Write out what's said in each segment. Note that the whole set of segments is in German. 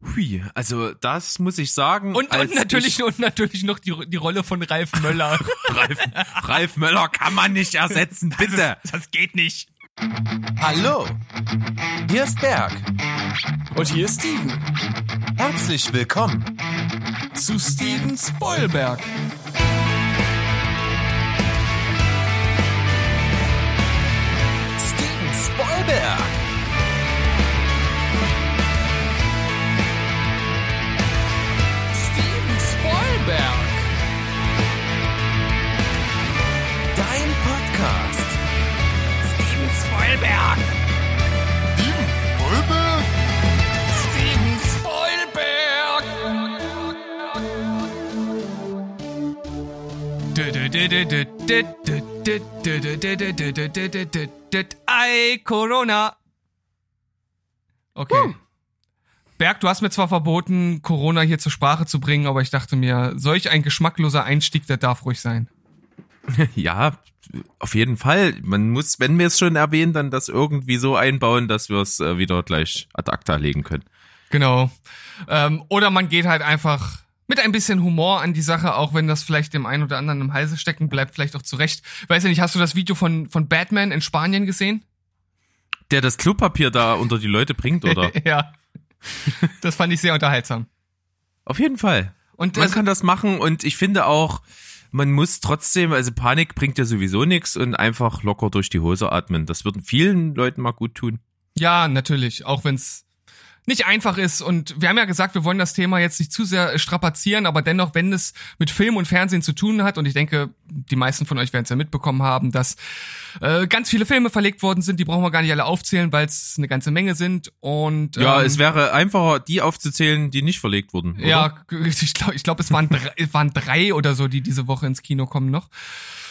Hui, also das muss ich sagen. Und, und natürlich und natürlich noch die, die Rolle von Ralf Möller. Ralf, Ralf Möller kann man nicht ersetzen, bitte. Das, das geht nicht. Hallo, hier ist Berg. Und hier ist Steven. Herzlich willkommen zu Steven Spoilberg. Steven Spoilberg. Spoilberg. Dein Podcast. Steven Spoilberg. Steven Spoilberg. Ei, Corona. Okay. Berg, du hast mir zwar verboten, Corona hier zur Sprache zu bringen, aber ich dachte mir, solch ein geschmackloser Einstieg, der darf ruhig sein. Ja, auf jeden Fall. Man muss, wenn wir es schon erwähnen, dann das irgendwie so einbauen, dass wir es äh, wieder gleich ad acta legen können. Genau. Ähm, oder man geht halt einfach mit ein bisschen Humor an die Sache, auch wenn das vielleicht dem einen oder anderen im Halse stecken bleibt, vielleicht auch zurecht. Weiß ja nicht, hast du das Video von, von Batman in Spanien gesehen? Der das Klopapier da unter die Leute bringt, oder? ja. Das fand ich sehr unterhaltsam. Auf jeden Fall. Und Man das- kann das machen und ich finde auch, man muss trotzdem, also Panik bringt ja sowieso nichts und einfach locker durch die Hose atmen. Das würden vielen Leuten mal gut tun. Ja, natürlich, auch wenn's nicht einfach ist und wir haben ja gesagt, wir wollen das Thema jetzt nicht zu sehr strapazieren, aber dennoch, wenn es mit Film und Fernsehen zu tun hat und ich denke, die meisten von euch werden es ja mitbekommen haben, dass äh, ganz viele Filme verlegt worden sind, die brauchen wir gar nicht alle aufzählen, weil es eine ganze Menge sind und Ja, ähm, es wäre einfacher, die aufzuzählen, die nicht verlegt wurden. Oder? ja, ich glaube, ich glaub, es waren drei, es waren drei oder so, die diese Woche ins Kino kommen noch.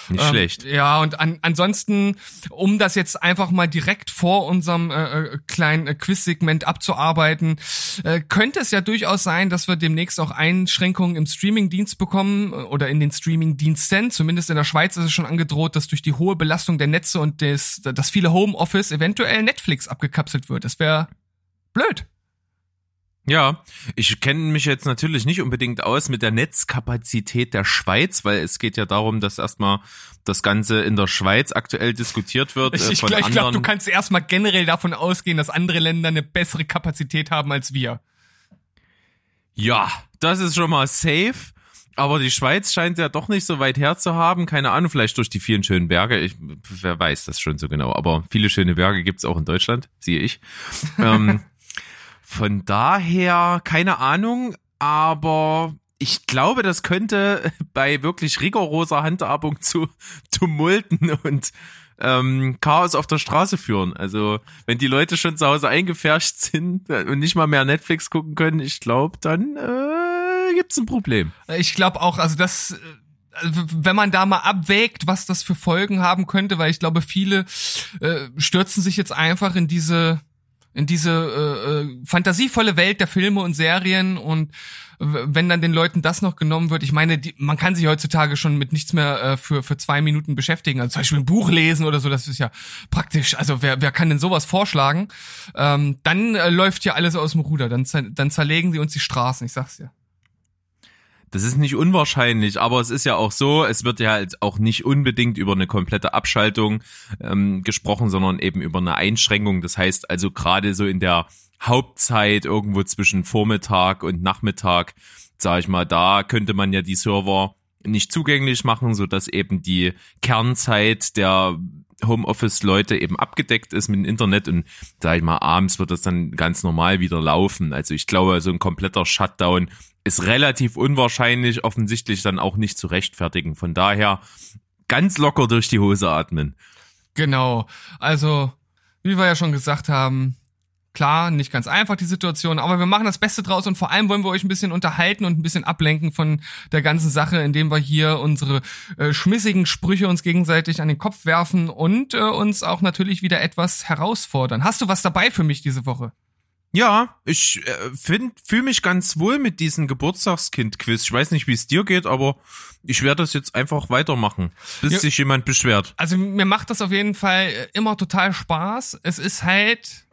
Nicht Ähm, schlecht. Ja, und an, ansonsten, um das jetzt einfach mal direkt vor unserem äh, äh, kleinen äh, Quiz-Segment abzuarbeiten, äh, könnte es ja durchaus sein, dass wir demnächst auch Einschränkungen im Streaming-Dienst bekommen äh, oder in den Streaming-Diensten. Zumindest in der Schweiz ist es schon angedroht, dass durch die hohe Belastung der Netze und des, das viele Homeoffice eventuell Netflix abgekapselt wird. Das wäre blöd. Ja, ich kenne mich jetzt natürlich nicht unbedingt aus mit der Netzkapazität der Schweiz, weil es geht ja darum, dass erstmal das Ganze in der Schweiz aktuell diskutiert wird. Ich, äh, ich glaube, glaub, du kannst erstmal generell davon ausgehen, dass andere Länder eine bessere Kapazität haben als wir. Ja, das ist schon mal safe. Aber die Schweiz scheint ja doch nicht so weit her zu haben. Keine Ahnung, vielleicht durch die vielen schönen Berge. Ich, wer weiß das schon so genau. Aber viele schöne Berge gibt's auch in Deutschland, siehe ich. ähm, von daher, keine Ahnung. Aber ich glaube, das könnte bei wirklich rigoroser Handhabung zu Tumulten und ähm, Chaos auf der Straße führen. Also wenn die Leute schon zu Hause eingefärscht sind und nicht mal mehr Netflix gucken können, ich glaube, dann äh, gibt's ein Problem. Ich glaube auch, also das, äh, wenn man da mal abwägt, was das für Folgen haben könnte, weil ich glaube, viele äh, stürzen sich jetzt einfach in diese in diese äh, äh, fantasievolle Welt der Filme und Serien und wenn dann den Leuten das noch genommen wird, ich meine, die, man kann sich heutzutage schon mit nichts mehr äh, für für zwei Minuten beschäftigen, also zum Beispiel ein Buch lesen oder so, das ist ja praktisch. Also wer wer kann denn sowas vorschlagen? Ähm, dann äh, läuft ja alles aus dem Ruder, dann dann zerlegen sie uns die Straßen, ich sag's dir. Das ist nicht unwahrscheinlich, aber es ist ja auch so, es wird ja jetzt auch nicht unbedingt über eine komplette Abschaltung ähm, gesprochen, sondern eben über eine Einschränkung. Das heißt also gerade so in der Hauptzeit irgendwo zwischen Vormittag und Nachmittag, sage ich mal, da könnte man ja die Server nicht zugänglich machen, so dass eben die Kernzeit der Homeoffice-Leute eben abgedeckt ist mit dem Internet und sag ich mal, abends wird das dann ganz normal wieder laufen. Also ich glaube, so ein kompletter Shutdown ist relativ unwahrscheinlich, offensichtlich dann auch nicht zu rechtfertigen. Von daher ganz locker durch die Hose atmen. Genau. Also, wie wir ja schon gesagt haben, klar, nicht ganz einfach die Situation, aber wir machen das Beste draus und vor allem wollen wir euch ein bisschen unterhalten und ein bisschen ablenken von der ganzen Sache, indem wir hier unsere äh, schmissigen Sprüche uns gegenseitig an den Kopf werfen und äh, uns auch natürlich wieder etwas herausfordern. Hast du was dabei für mich diese Woche? Ja, ich äh, fühle mich ganz wohl mit diesem Geburtstagskind-Quiz. Ich weiß nicht, wie es dir geht, aber ich werde das jetzt einfach weitermachen, bis Ja. sich jemand beschwert. Also mir macht das auf jeden Fall äh, immer total Spaß. Es ist halt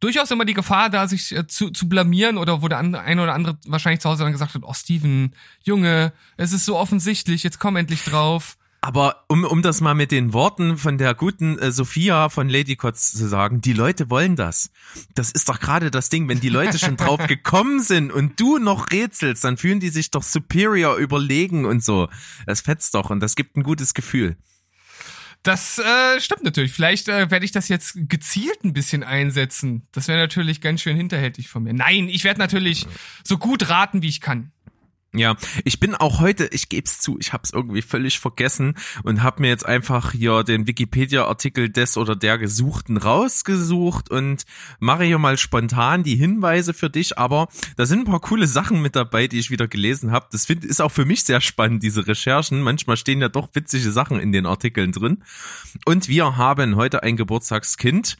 durchaus immer die Gefahr da, sich äh, zu, zu blamieren oder wo der an- eine oder andere wahrscheinlich zu Hause dann gesagt hat, oh Steven, Junge, es ist so offensichtlich, jetzt komm endlich drauf. Aber um, um das mal mit den Worten von der guten äh, Sophia von Lady Kotz zu sagen, die Leute wollen das. Das ist doch gerade das Ding, wenn die Leute schon drauf gekommen sind und du noch rätselst, dann fühlen die sich doch superior überlegen und so. Das fetzt doch und das gibt ein gutes Gefühl. Das äh, stimmt natürlich. Vielleicht äh, werde ich das jetzt gezielt ein bisschen einsetzen. Das wäre natürlich ganz schön hinterhältig von mir. Nein, ich werde natürlich so gut raten, wie ich kann. Ja, ich bin auch heute, ich geb's zu, ich hab's irgendwie völlig vergessen und hab mir jetzt einfach hier den Wikipedia-Artikel des oder der Gesuchten rausgesucht und mache hier mal spontan die Hinweise für dich, aber da sind ein paar coole Sachen mit dabei, die ich wieder gelesen habe. Das find, ist auch für mich sehr spannend, diese Recherchen. Manchmal stehen ja doch witzige Sachen in den Artikeln drin. Und wir haben heute ein Geburtstagskind.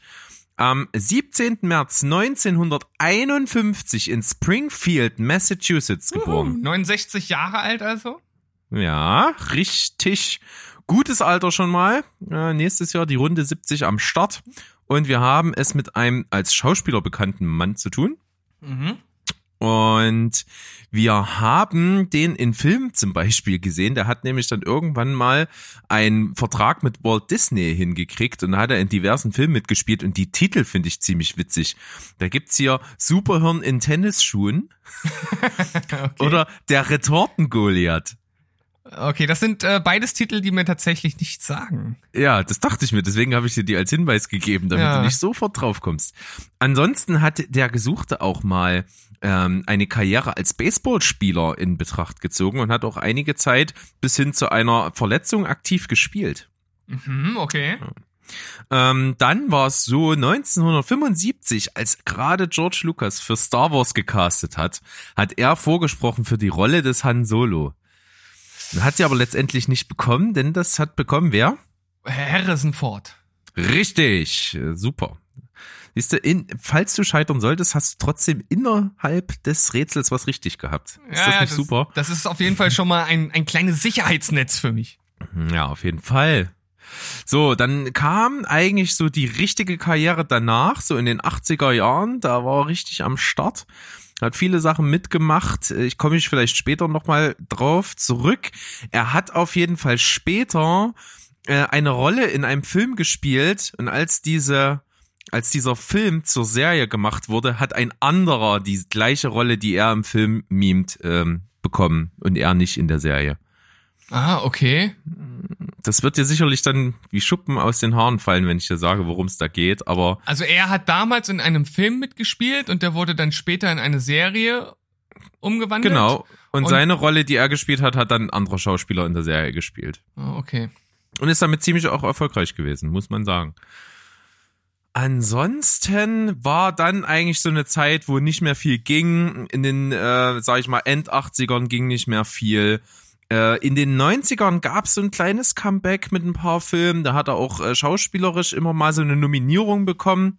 Am 17. März 1951 in Springfield, Massachusetts geboren. 69 Jahre alt also? Ja, richtig gutes Alter schon mal. Äh, nächstes Jahr die Runde 70 am Start. Und wir haben es mit einem als Schauspieler bekannten Mann zu tun. Mhm. Und wir haben den in Filmen zum Beispiel gesehen. Der hat nämlich dann irgendwann mal einen Vertrag mit Walt Disney hingekriegt und da hat er in diversen Filmen mitgespielt und die Titel finde ich ziemlich witzig. Da gibt's hier Superhirn in Tennisschuhen Okay. oder der Retorten-Goliath. okay, das sind äh, beides Titel, die mir tatsächlich nichts sagen. Ja, das dachte ich mir, deswegen habe ich dir die als Hinweis gegeben, damit Ja. du nicht sofort drauf kommst. Ansonsten hat der Gesuchte auch mal ähm, eine Karriere als Baseballspieler in Betracht gezogen und hat auch einige Zeit bis hin zu einer Verletzung aktiv gespielt. Mhm, okay. Ähm, dann war es so 1975, als gerade George Lucas für Star Wars gecastet hat, hat er vorgesprochen für die Rolle des Han Solo. Hat sie aber letztendlich nicht bekommen, denn das hat bekommen wer? Harrison Ford. Richtig, super. Siehst du, in, falls du scheitern solltest, hast du trotzdem innerhalb des Rätsels was richtig gehabt. Ist das nicht super? Das ist auf jeden Fall schon mal ein, ein kleines Sicherheitsnetz für mich. Ja, auf jeden Fall. So, dann kam eigentlich so die richtige Karriere danach, so in den 80er Jahren, da war er richtig am Start. Hat viele Sachen mitgemacht. Ich komme ich vielleicht später nochmal drauf zurück. Er hat auf jeden Fall später äh, eine Rolle in einem Film gespielt und als diese als dieser Film zur Serie gemacht wurde, hat ein anderer die gleiche Rolle, die er im Film mimt, ähm, bekommen und er nicht in der Serie. Ah, okay. Das wird dir sicherlich dann wie Schuppen aus den Haaren fallen, wenn ich dir sage, worum es da geht. Aber Also er hat damals in einem Film mitgespielt und der wurde dann später in eine Serie umgewandelt. genau. Und, Und- seine Rolle, die er gespielt hat, hat dann ein anderer Schauspieler in der Serie gespielt. Ah, okay. Und ist damit ziemlich auch erfolgreich gewesen, muss man sagen. Ansonsten war dann eigentlich so eine Zeit, wo nicht mehr viel ging. In den, äh, sag ich mal, End-80ern ging nicht mehr viel. Äh, in den 90ern gab es so ein kleines Comeback mit ein paar Filmen. Da hat er auch äh, schauspielerisch immer mal so eine Nominierung bekommen.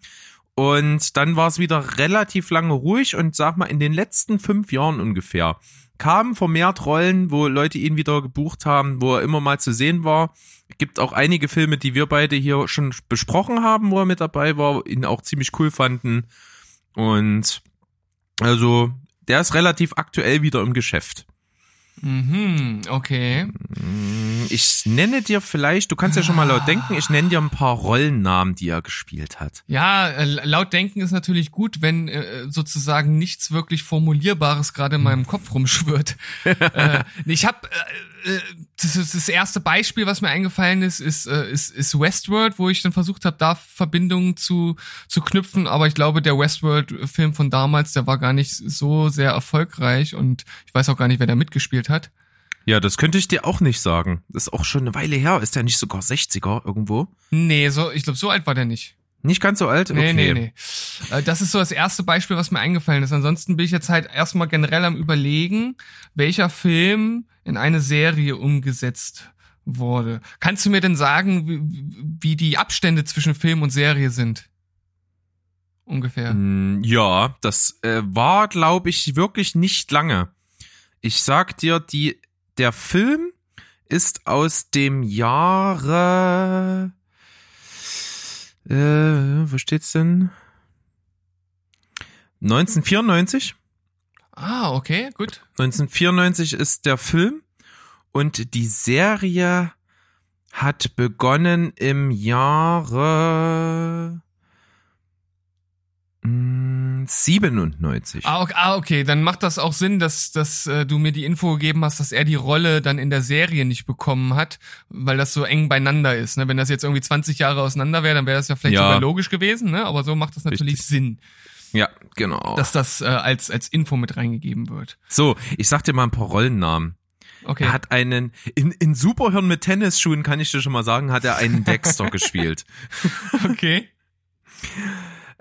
Und dann war es wieder relativ lange ruhig und sag mal, in den letzten fünf Jahren ungefähr kamen vermehrt Rollen, wo Leute ihn wieder gebucht haben, wo er immer mal zu sehen war. Gibt auch einige Filme, die wir beide hier schon besprochen haben, wo er mit dabei war, ihn auch ziemlich cool fanden. Und also, der ist relativ aktuell wieder im Geschäft. Mhm, okay. Ich nenne dir vielleicht, du kannst ja schon mal laut denken, ich nenne dir ein paar Rollennamen, die er gespielt hat. Ja, äh, laut denken ist natürlich gut, wenn äh, sozusagen nichts wirklich Formulierbares gerade in meinem Kopf rumschwirrt. äh, ich habe äh, das, ist das erste Beispiel, was mir eingefallen ist, ist, äh, ist, ist Westworld, wo ich dann versucht habe, da Verbindungen zu, zu knüpfen. Aber ich glaube, der Westworld-Film von damals, der war gar nicht so sehr erfolgreich und ich weiß auch gar nicht, wer da mitgespielt hat. Ja, das könnte ich dir auch nicht sagen. Das ist auch schon eine Weile her. Ist der nicht sogar 60er irgendwo? Nee, so, ich glaube, so alt war der nicht. Nicht ganz so alt? Nee, Okay. nee, nee. Äh, Das ist so das erste Beispiel, was mir eingefallen ist. Ansonsten bin ich jetzt halt erstmal generell am überlegen, welcher Film in eine Serie umgesetzt wurde. Kannst du mir denn sagen, wie, wie die Abstände zwischen Film und Serie sind? Ungefähr. Mm, Ja, das äh, war, glaube ich, wirklich nicht lange. Ich sag dir, die, der Film ist aus dem Jahre. Äh, wo steht's denn? 1994. Ah, okay, gut. 1994 ist der Film und die Serie hat begonnen im Jahre mm, 97. Ah, okay, ah, okay, dann macht das auch Sinn, dass, dass äh, du mir die Info gegeben hast, dass er die Rolle dann in der Serie nicht bekommen hat, weil das so eng beieinander ist. Ne? Wenn das jetzt irgendwie 20 Jahre auseinander wäre, dann wäre das ja vielleicht Ja. sogar logisch gewesen, ne? aber so macht das natürlich Richtig. Sinn, Ja, genau. dass das äh, als, als Info mit reingegeben wird. so, ich sag dir mal ein paar Rollennamen. Okay. Er hat einen, in, in Superhirn mit Tennisschuhen, kann ich dir schon mal sagen, hat er einen Dexter gespielt. okay.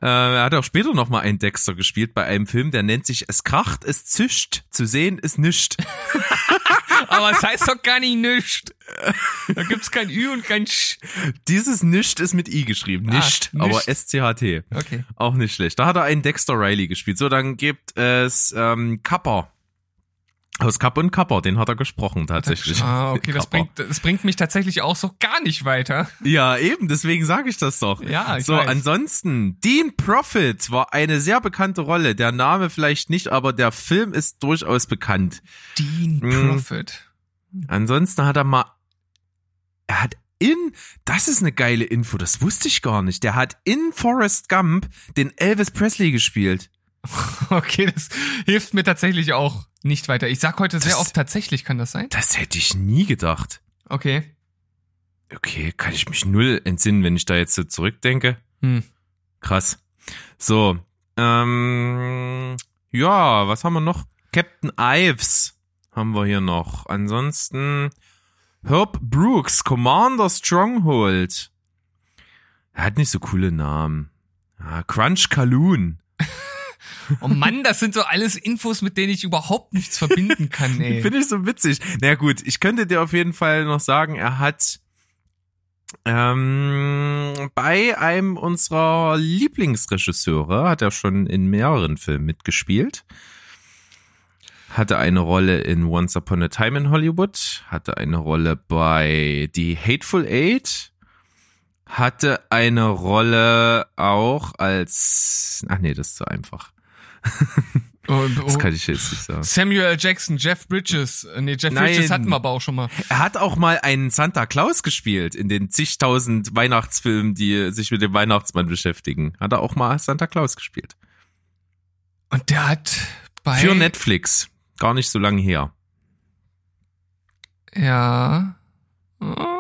Äh, er hat auch später noch mal einen Dexter gespielt bei einem Film, der nennt sich Es kracht, es zischt, zu sehen ist nischt. Aber es heißt doch gar nicht nischt. Da gibt's kein Ü und kein Sch. Dieses nischt ist mit I geschrieben, Ah, nischt, nischt. aber S-C-H-T. Okay. Auch nicht schlecht. Da hat er einen Dexter Riley gespielt. So, dann gibt es ähm, Kapper. Aus Kapp und Kapper, den hat er gesprochen tatsächlich. Ah, okay, das bringt, das bringt mich tatsächlich auch so gar nicht weiter. Ja, eben, deswegen sage ich das doch. Ja, ich So, weiß. ansonsten, Dean Prophet war eine sehr bekannte Rolle. Der Name vielleicht nicht, aber der Film ist durchaus bekannt. Dean Mm. Prophet. Ansonsten hat er mal, er hat in, das ist eine geile Info, das wusste ich gar nicht. Der hat in Forrest Gump den Elvis Presley gespielt. Okay, das hilft mir tatsächlich auch nicht weiter. Ich sag heute sehr Das- oft tatsächlich, kann das sein? Das hätte ich nie gedacht. Okay. Okay, kann ich mich null entsinnen, wenn ich da jetzt so zurückdenke. Hm. Krass. So, ähm, ja, was haben wir noch? Captain Ives haben wir hier noch. Ansonsten Herb Brooks, Commander Stronghold. Er hat nicht so coole Namen. Ah, Crunch Kaloon. Oh Mann, das sind so alles Infos, mit denen ich überhaupt nichts verbinden kann, ey. Finde ich so witzig. Na gut, ich könnte dir auf jeden Fall noch sagen, er hat ähm, bei einem unserer Lieblingsregisseure, hat er schon in mehreren Filmen mitgespielt. Hatte eine Rolle in Once Upon a Time in Hollywood, hatte eine Rolle bei The Hateful Eight, hatte eine Rolle auch als, ach nee, das ist zu einfach. Und, Das oh, kann ich jetzt nicht sagen. Samuel. Jackson, Jeff Bridges. Äh, Nee, Jeff Nein. Bridges hatten wir aber auch schon mal. Er hat auch mal einen Santa Claus gespielt in den zigtausend Weihnachtsfilmen, die sich mit dem Weihnachtsmann beschäftigen. Hat er auch mal Santa Claus gespielt. Und der hat bei... Für Netflix. Gar nicht so lange her. Ja. Oh.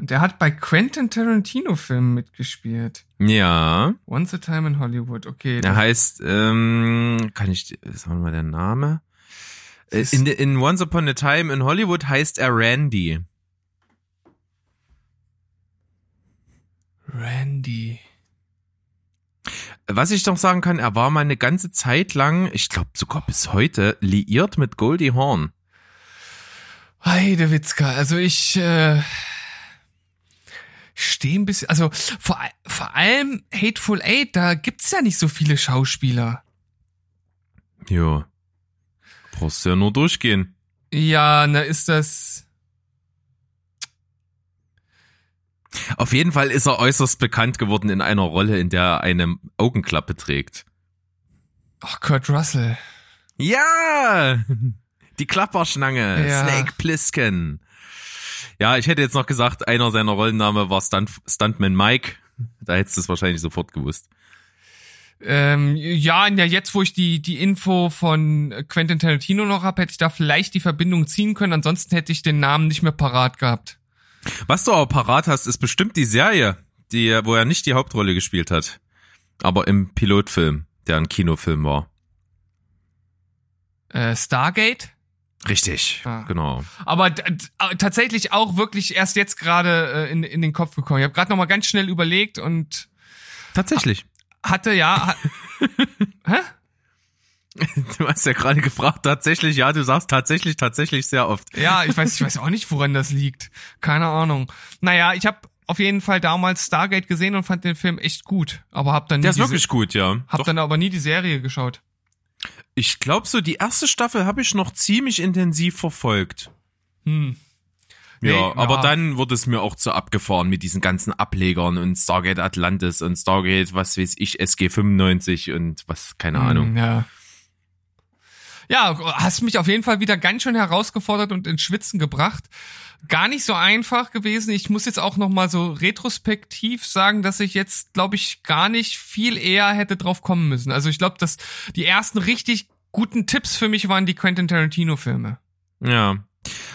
Und der hat bei Quentin Tarantino Filmen mitgespielt. Ja. Once a Time in Hollywood. Okay. Er heißt, ähm, kann ich, sagen wir mal der Name? In, in Once Upon a Time in Hollywood heißt er Randy. Randy. Was ich doch sagen kann, er war mal eine ganze Zeit lang, ich glaube sogar bis heute, liiert mit Goldie Hawn. Heidewitzka, also ich äh, stehe ein bisschen, also vor, vor allem Hateful Eight, da gibt's ja nicht so viele Schauspieler. Ja. Brauchst du ja nur durchgehen. Ja, na ist das. Auf jeden Fall ist er äußerst bekannt geworden in einer Rolle, in der er eine Augenklappe trägt. Ach, Kurt Russell. Ja! Die Klapperschlange. Ja. Snake Plissken. Ja, ich hätte jetzt noch gesagt, einer seiner Rollenname war Stunt, Stuntman Mike. Da hättest du es wahrscheinlich sofort gewusst. Ähm, ja, ja, jetzt, wo ich die, die Info von Quentin Tarantino noch hab, hätte ich da vielleicht die Verbindung ziehen können. Ansonsten hätte ich den Namen nicht mehr parat gehabt. Was du aber parat hast, ist bestimmt die Serie, die, wo er nicht die Hauptrolle gespielt hat. Aber im Pilotfilm, der ein Kinofilm war. Äh, Stargate? Richtig, Ah. genau. Aber äh, tatsächlich auch wirklich erst jetzt gerade äh, in, in den Kopf gekommen. Ich habe gerade noch mal ganz schnell überlegt und Tatsächlich. hatte ja. Ha Hä? Du hast ja gerade gefragt, tatsächlich, ja, du sagst tatsächlich, tatsächlich sehr oft. Ja, ich weiß, ich weiß auch nicht, woran das liegt. Keine Ahnung. Naja, ich habe auf jeden Fall damals Stargate gesehen und fand den Film echt gut. Aber hab dann nie Der ist wirklich gut, ja. hab Doch. dann aber nie die Serie geschaut. Ich glaube so, die erste Staffel habe ich noch ziemlich intensiv verfolgt. Hm. Ja, Nee, aber ja. dann wurde es mir auch zu abgefahren mit diesen ganzen Ablegern und Stargate Atlantis und Stargate, was weiß ich, SG 95 und was, keine Ahnung. Mm, Ja. Ja, hast mich auf jeden Fall wieder ganz schön herausgefordert und ins Schwitzen gebracht. Gar nicht so einfach gewesen. Ich muss jetzt auch noch mal so retrospektiv sagen, dass ich jetzt, glaube ich, gar nicht viel eher hätte drauf kommen müssen. Also ich glaube, dass die ersten richtig guten Tipps für mich waren die Quentin Tarantino Filme. Ja.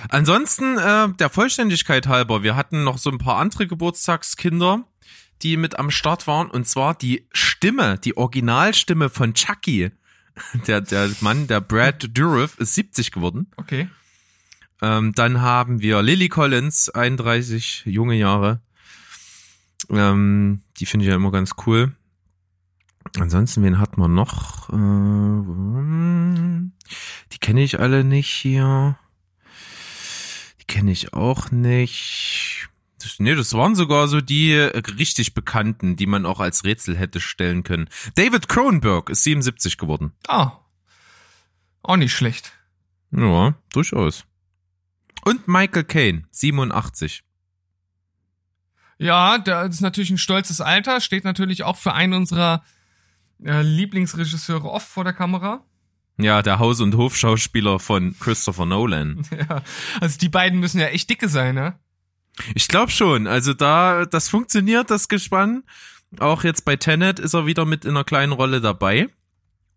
Ansonsten, äh, der Vollständigkeit halber, wir hatten noch so ein paar andere Geburtstagskinder, die mit am Start waren, und zwar die Stimme, die Originalstimme von Chucky. Der, der Mann, der Brad Dourif, ist 70 geworden. Okay. Ähm, dann haben wir Lily Collins, 31 junge Jahre. Ähm, die finde ich ja immer ganz cool. Ansonsten, wen hat man noch? Äh, die kenne ich alle nicht hier. Die kenne ich auch nicht. Das, nee, das waren sogar so die äh, richtig bekannten, die man auch als Rätsel hätte stellen können. David Cronenberg ist 77 geworden. Ah. Auch nicht schlecht. Ja, durchaus. Und Michael Caine, 87. Ja, das ist natürlich ein stolzes Alter, steht natürlich auch für einen unserer äh, Lieblingsregisseure oft vor der Kamera. Ja, der Haus- und Hofschauspieler von Christopher Nolan. Ja, also die beiden müssen ja echt dicke sein, ne? Ich glaube schon. Also da, das funktioniert, das Gespann. Auch jetzt bei Tenet ist er wieder mit in einer kleinen Rolle dabei.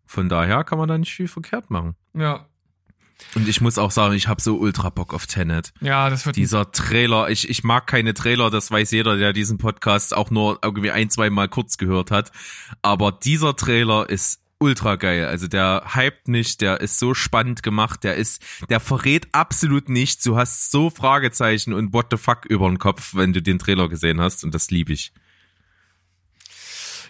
Von daher kann man da nicht viel verkehrt machen. Ja. Und ich muss auch sagen, ich habe so ultra Bock auf Tenet. Ja, das wird Dieser Trailer, ich, ich mag keine Trailer, das weiß jeder, der diesen Podcast auch nur irgendwie ein, zwei Mal kurz gehört hat. Aber dieser Trailer ist ultra geil. Also der hypt nicht, der ist so spannend gemacht, der ist, der verrät absolut nichts. Du hast so Fragezeichen und what the fuck über den Kopf, wenn du den Trailer gesehen hast und das liebe ich.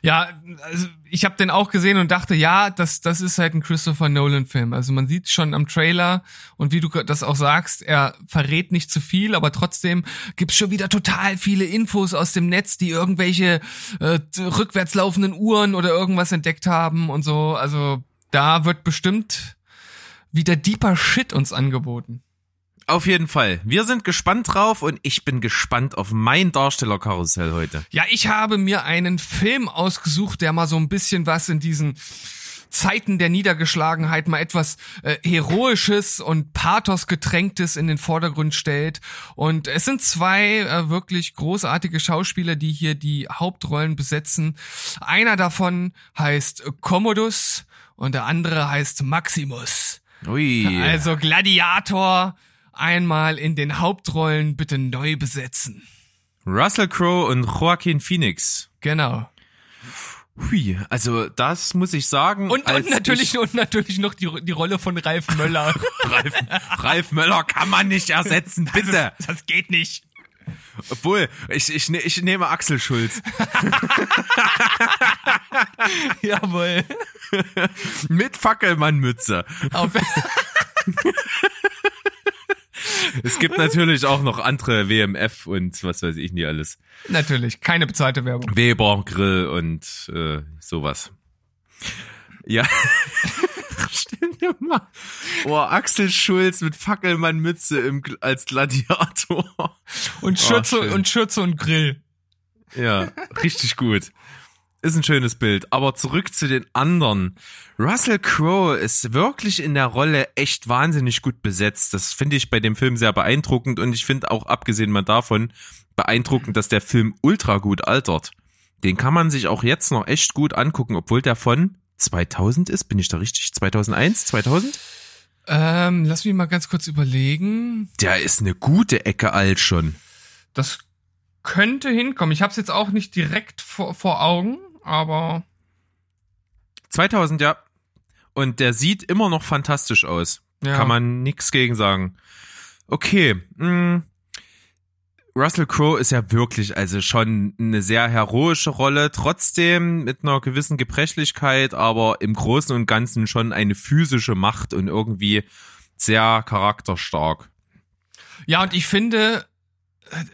Ja, also ich habe den auch gesehen und dachte, ja, das das ist halt ein Christopher Nolan Film. Also man sieht schon am Trailer und wie du das auch sagst, er verrät nicht zu viel, aber trotzdem gibt's schon wieder total viele Infos aus dem Netz, die irgendwelche äh, rückwärts laufenden Uhren oder irgendwas entdeckt haben und so. Also da wird bestimmt wieder deeper Shit uns angeboten. Auf jeden Fall. Wir sind gespannt drauf und ich bin gespannt auf mein Darstellerkarussell heute. Ja, ich habe mir einen Film ausgesucht, der mal so ein bisschen was in diesen Zeiten der Niedergeschlagenheit mal etwas äh, Heroisches und Pathos getränktes in den Vordergrund stellt. Und es sind zwei äh, wirklich großartige Schauspieler, die hier die Hauptrollen besetzen. Einer davon heißt Commodus und der andere heißt Maximus. Ui. Also Gladiator einmal in den Hauptrollen bitte neu besetzen. Russell Crowe und Joaquin Phoenix. Genau. Hui, also das muss ich sagen. Und, und natürlich ich, und natürlich noch die, die Rolle von Ralf Möller. Ralf, Ralf Möller kann man nicht ersetzen, bitte. Das, das geht nicht. Obwohl, ich, ich, ich nehme Axel Schulz. Jawohl. Mit Fackelmannmütze. Auf, Es gibt natürlich auch noch andere WMF und was weiß ich nie alles. natürlich, keine bezahlte Werbung. Weber, Grill und äh, sowas. Ja. Stell dir mal. Oh, Axel Schulz mit Fackelmannmütze im, als Gladiator. Und Oh, Schürze schön. und Schürze und Grill. Ja, richtig gut. Ist ein schönes Bild. Aber zurück zu den anderen. Russell Crowe ist wirklich in der Rolle echt wahnsinnig gut besetzt. Das finde ich bei dem Film sehr beeindruckend und ich finde auch abgesehen mal davon beeindruckend, dass der Film ultra gut altert. Den kann man sich auch jetzt noch echt gut angucken, obwohl der von 2000 ist. Bin ich da richtig? 2001? 2000? Ähm, lass mich mal ganz kurz überlegen. Der ist eine gute Ecke alt schon. Das könnte hinkommen. Ich habe es jetzt auch nicht direkt vor, vor Augen, aber 2000, ja. Und der sieht immer noch fantastisch aus. ja. Kann man nix gegen sagen. Okay. Mh. Russell Crowe ist ja wirklich also schon eine sehr heroische Rolle, trotzdem mit einer gewissen Gebrechlichkeit, aber im Großen und Ganzen schon eine physische Macht und irgendwie sehr charakterstark. Ja, und ich finde, es-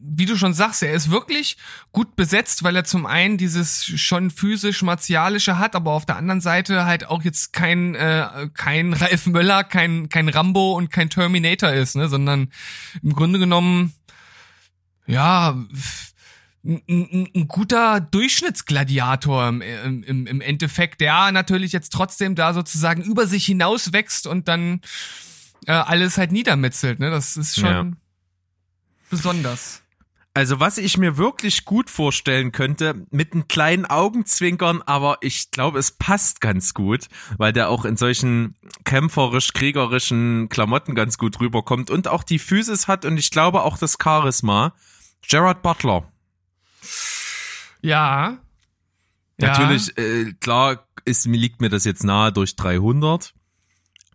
wie du schon sagst, er ist wirklich gut besetzt, weil er zum einen dieses schon physisch martialische hat, aber auf der anderen Seite halt auch jetzt kein äh, kein Ralf Möller, kein kein Rambo und kein Terminator ist, ne, sondern im Grunde genommen ja ein, ein, ein guter Durchschnittsgladiator im, im, im Endeffekt, der natürlich jetzt trotzdem da sozusagen über sich hinaus wächst und dann äh, alles halt niedermetzelt, ne? Das ist schon Ja. Besonders. Also was ich mir wirklich gut vorstellen könnte, mit einem kleinen Augenzwinkern, aber ich glaube, es passt ganz gut, weil der auch in solchen kämpferisch-kriegerischen Klamotten ganz gut rüberkommt und auch die Physis hat und ich glaube auch das Charisma. Gerard Butler. Ja. Ja. Natürlich, äh, klar ist, mir liegt mir das jetzt nahe durch 300,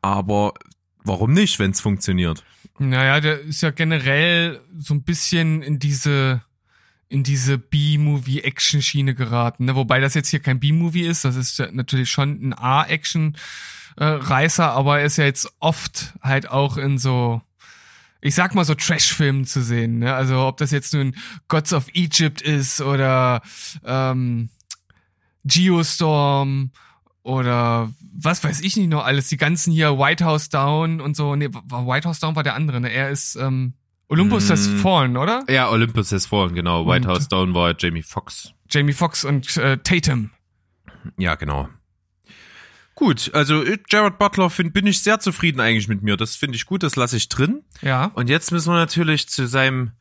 aber warum nicht, wenn es funktioniert? Naja, der ist ja generell so ein bisschen in diese in diese B-Movie-Action-Schiene geraten. Ne? Wobei das jetzt hier kein B-Movie ist, das ist ja natürlich schon ein A-Action-Reißer, aber er ist ja jetzt oft halt auch in so, ich sag mal so Trash-Filmen zu sehen. Ne? Also ob das jetzt nun Gods of Egypt ist oder ähm, Geostorm oder was weiß ich nicht noch alles, die ganzen hier White House Down und so. Nee, White House Down war der andere, ne? Er ist ähm, Olympus has Mm. Fallen, oder? Ja, Olympus has fallen, genau. White Und- House Down war Jamie Foxx. Jamie Foxx und äh, Tatum. Ja, genau. Gut, also äh, Jared Butler find, bin ich sehr zufrieden eigentlich mit mir. Das finde ich gut, das lasse ich drin. Ja. Und jetzt müssen wir natürlich zu seinem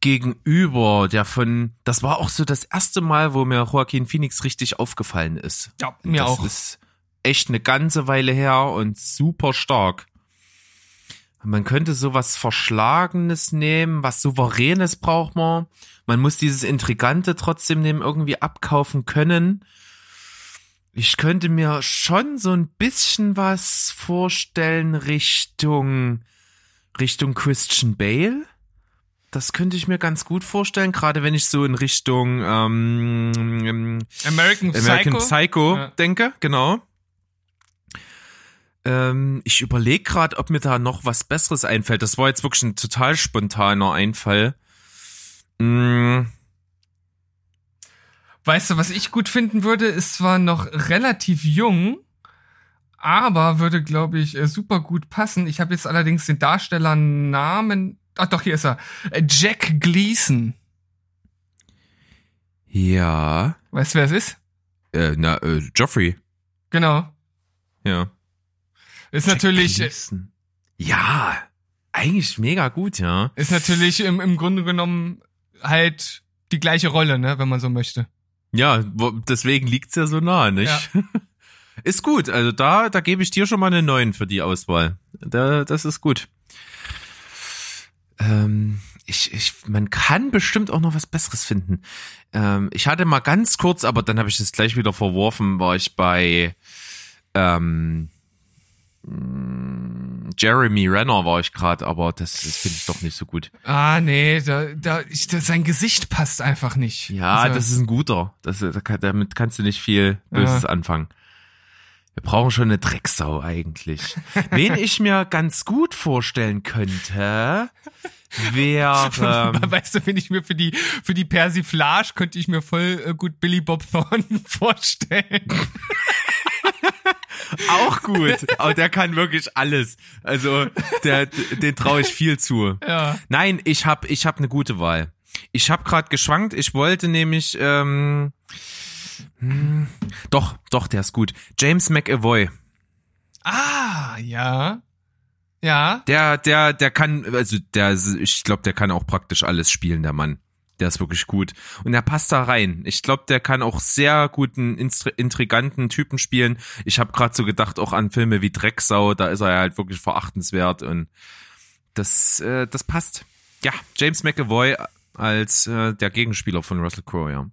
Gegenüber, der von, das war auch so das erste Mal, wo mir Joaquin Phoenix richtig aufgefallen ist. Ja, mir das auch. ist echt eine ganze Weile her und super stark. Man könnte sowas Verschlagenes nehmen, was Souveränes braucht man. Man muss dieses Intrigante trotzdem nehmen, irgendwie abkaufen können. Ich könnte mir schon so ein bisschen was vorstellen Richtung, Richtung Christian Bale. Das könnte ich mir ganz gut vorstellen, gerade wenn ich so in Richtung ähm, American Psycho. American Psycho Ja. denke, genau. Ähm, ich überlege gerade, ob mir da noch was Besseres einfällt. Das war jetzt wirklich ein total spontaner Einfall. Mm, Weißt du, was ich gut finden würde, ist zwar noch relativ jung, aber würde, glaube ich, äh, super gut passen. Ich habe jetzt allerdings den Darstellernamen. Ach doch, hier ist er. Äh, Jack Gleason. ja, Weißt du, wer es ist? äh, na, äh, Joffrey. Genau. Ja. Ist natürlich, äh, Gleason. Ja, eigentlich mega gut, ja. ist natürlich im, im Grunde genommen halt die gleiche Rolle, ne, wenn man so möchte. Ja, deswegen liegt's ja so nah, nicht? Ist gut, also da, da gebe ich dir schon mal eine 9 für die Auswahl. Da, das ist gut. Ähm, ich, ich, man kann bestimmt auch noch was Besseres finden. Ähm, ich hatte mal ganz kurz, aber dann habe ich das gleich wieder verworfen, war ich bei ähm, Jeremy Renner war ich gerade, aber das, das finde ich doch nicht so gut. Ah, nee, da, da, ich, da, sein Gesicht passt einfach nicht. Ja, Also, das ist ein guter. Das, damit kannst du nicht viel Böses Ja. anfangen. Wir brauchen schon eine Drecksau eigentlich. Wen ich mir ganz gut vorstellen könnte, wäre Weißt du, wenn ich mir für die, für die Persiflage könnte ich mir voll äh, gut Billy Bob Thornton vorstellen. auch gut. Aber der kann wirklich alles. Also der, den traue ich viel zu. Ja. Nein, ich hab, ich hab eine gute Wahl. Ich habe gerade geschwankt. Ich wollte nämlich, ähm, hm, doch, doch, der ist gut. James McAvoy. Ah, ja. Ja. Der, der, der kann, also der, ich glaube, der kann auch praktisch alles spielen, der Mann. Der ist wirklich gut. Und er passt da rein. Ich glaube, der kann auch sehr guten, intriganten Typen spielen. Ich habe gerade so gedacht, auch an Filme wie Drecksau, da ist er halt wirklich verachtenswert und das, äh, das passt. Ja, James McAvoy als äh, der Gegenspieler von Russell Crowe, ja.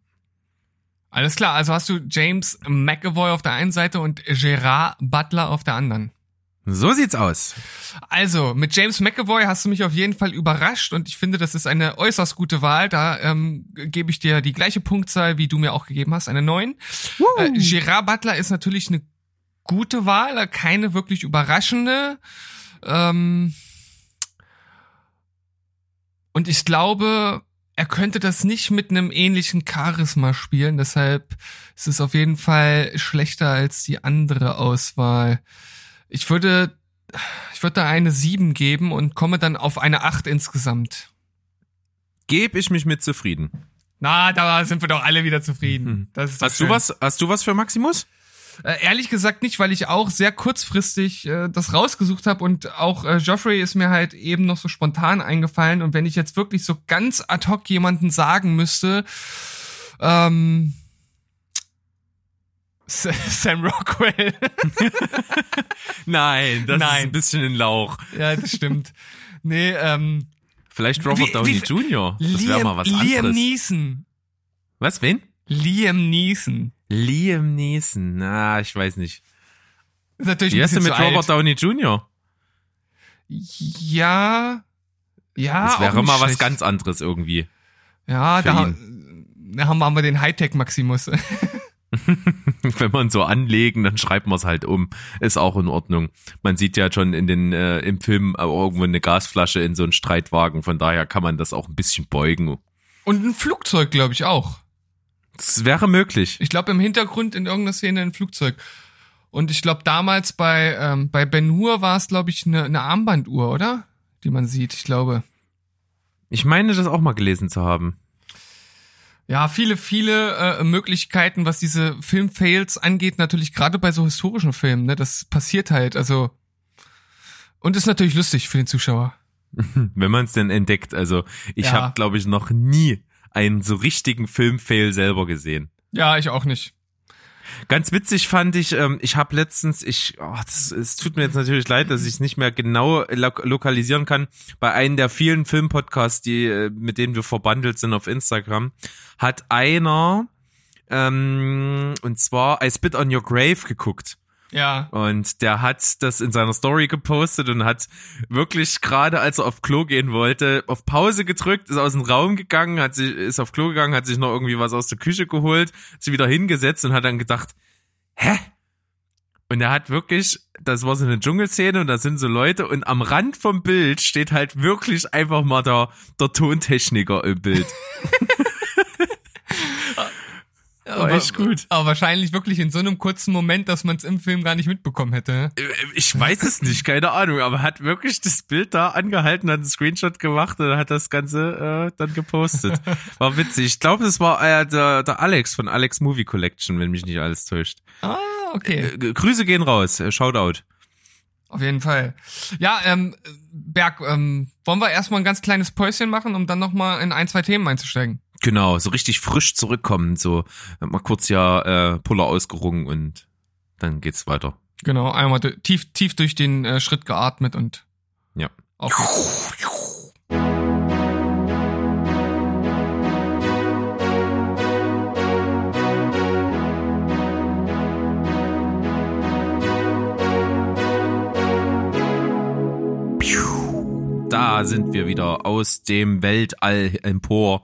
Alles klar, also hast du James McAvoy auf der einen Seite und Gerard Butler auf der anderen. So sieht's aus. Also, mit James McAvoy hast du mich auf jeden Fall überrascht und ich finde, das ist eine äußerst gute Wahl. Da ähm, gebe ich dir die gleiche Punktzahl, wie du mir auch gegeben hast, eine 9. Äh, Gerard Butler ist natürlich eine gute Wahl, keine wirklich überraschende. Ähm, Und ich glaube, er könnte das nicht mit einem ähnlichen Charisma spielen. Deshalb ist es auf jeden Fall schlechter als die andere Auswahl. Ich würde, ich würde da eine 7 geben und komme dann auf eine 8 insgesamt. Gebe ich mich mit zufrieden. Na, da sind wir doch alle wieder zufrieden. Mhm. Das ist Hast schön. du was, hast du was für Maximus? Äh, ehrlich gesagt nicht, weil ich auch sehr kurzfristig äh, das rausgesucht habe und auch äh, Joffrey ist mir halt eben noch so spontan eingefallen und wenn ich jetzt wirklich so ganz ad hoc jemanden sagen müsste, ähm, Sam Rockwell. Nein, das ist Nein. ein bisschen ein Lauch. ja, das stimmt. Nee, ähm, Vielleicht Robert Downey Jr. Das wäre Liam, mal was Liam anderes. Neeson. Was, wen? Liam Neeson. Liam Neeson. Na, ich weiß nicht. Ist natürlich Wie ein bisschen mit zu Robert alt. Downey Jr.? Ja. Ja, Das wäre mal was ganz anderes irgendwie. Ja, da, da haben wir aber den Hightech Maximus. Wenn man so anlegen, dann schreibt man es halt um. Ist auch in Ordnung. Man sieht ja schon in den äh, im Film äh, irgendwo eine Gasflasche in so einen Streitwagen. Von daher kann man das auch ein bisschen beugen. Und ein Flugzeug, glaube ich, auch. Das wäre möglich. Ich glaube im Hintergrund in irgendeiner Szene ein Flugzeug. Und ich glaube damals bei ähm, bei Ben Hur war es, glaube ich, eine, eine Armbanduhr, oder? Die man sieht, ich glaube. Ich meine, das auch mal gelesen zu haben. Ja, viele, viele äh, Möglichkeiten, was diese Filmfails angeht, natürlich gerade bei so historischen Filmen, ne? Das passiert halt, also. Und ist natürlich lustig für den Zuschauer. Wenn man es denn entdeckt. Also ich Ja. habe, glaube ich, noch nie einen so richtigen Filmfail selber gesehen. Ja, ich auch nicht. Ganz witzig fand ich, ähm, ich habe letztens, ich, oh, das, es tut mir jetzt natürlich leid, dass ich es nicht mehr genau lo lokalisieren kann. Bei einem der vielen Filmpodcasts, die äh, mit denen wir verbandelt sind auf Instagram, hat einer ähm, und zwar I Spit on Your Grave geguckt. Ja. Und der hat das in seiner Story gepostet und hat wirklich gerade, als er auf Klo gehen wollte, auf Pause gedrückt, ist aus dem Raum gegangen, hat sich, ist auf Klo gegangen, hat sich noch irgendwie was aus der Küche geholt, sich wieder hingesetzt und hat dann gedacht, hä? Und er hat wirklich, das war so eine Dschungelszene und da sind so Leute und am Rand vom Bild steht halt wirklich einfach mal der, der Tontechniker im Bild. Aber, echt gut. Aber wahrscheinlich wirklich in so einem kurzen Moment, dass man es im Film gar nicht mitbekommen hätte. ne? Äh, Ich weiß es nicht, keine Ahnung, aber er hat wirklich das Bild da angehalten, hat einen Screenshot gemacht und hat das Ganze äh, dann gepostet. War witzig. Ich glaube, das war äh, der, der Alex von Alex Movie Collection, wenn mich nicht alles täuscht. Ah, okay. Äh, Grüße gehen raus, äh, Shoutout. Auf jeden Fall. Ja, ähm, Berg, ähm, wollen wir erstmal ein ganz kleines Päuschen machen, um dann nochmal in ein, zwei Themen einzusteigen? Genau, so richtig frisch zurückkommen, so mal kurz ja äh, Puller ausgerungen und dann geht's weiter. Genau, einmal tief, tief durch den äh, Schritt geatmet und Ja. auf. Da sind wir wieder aus dem Weltall empor,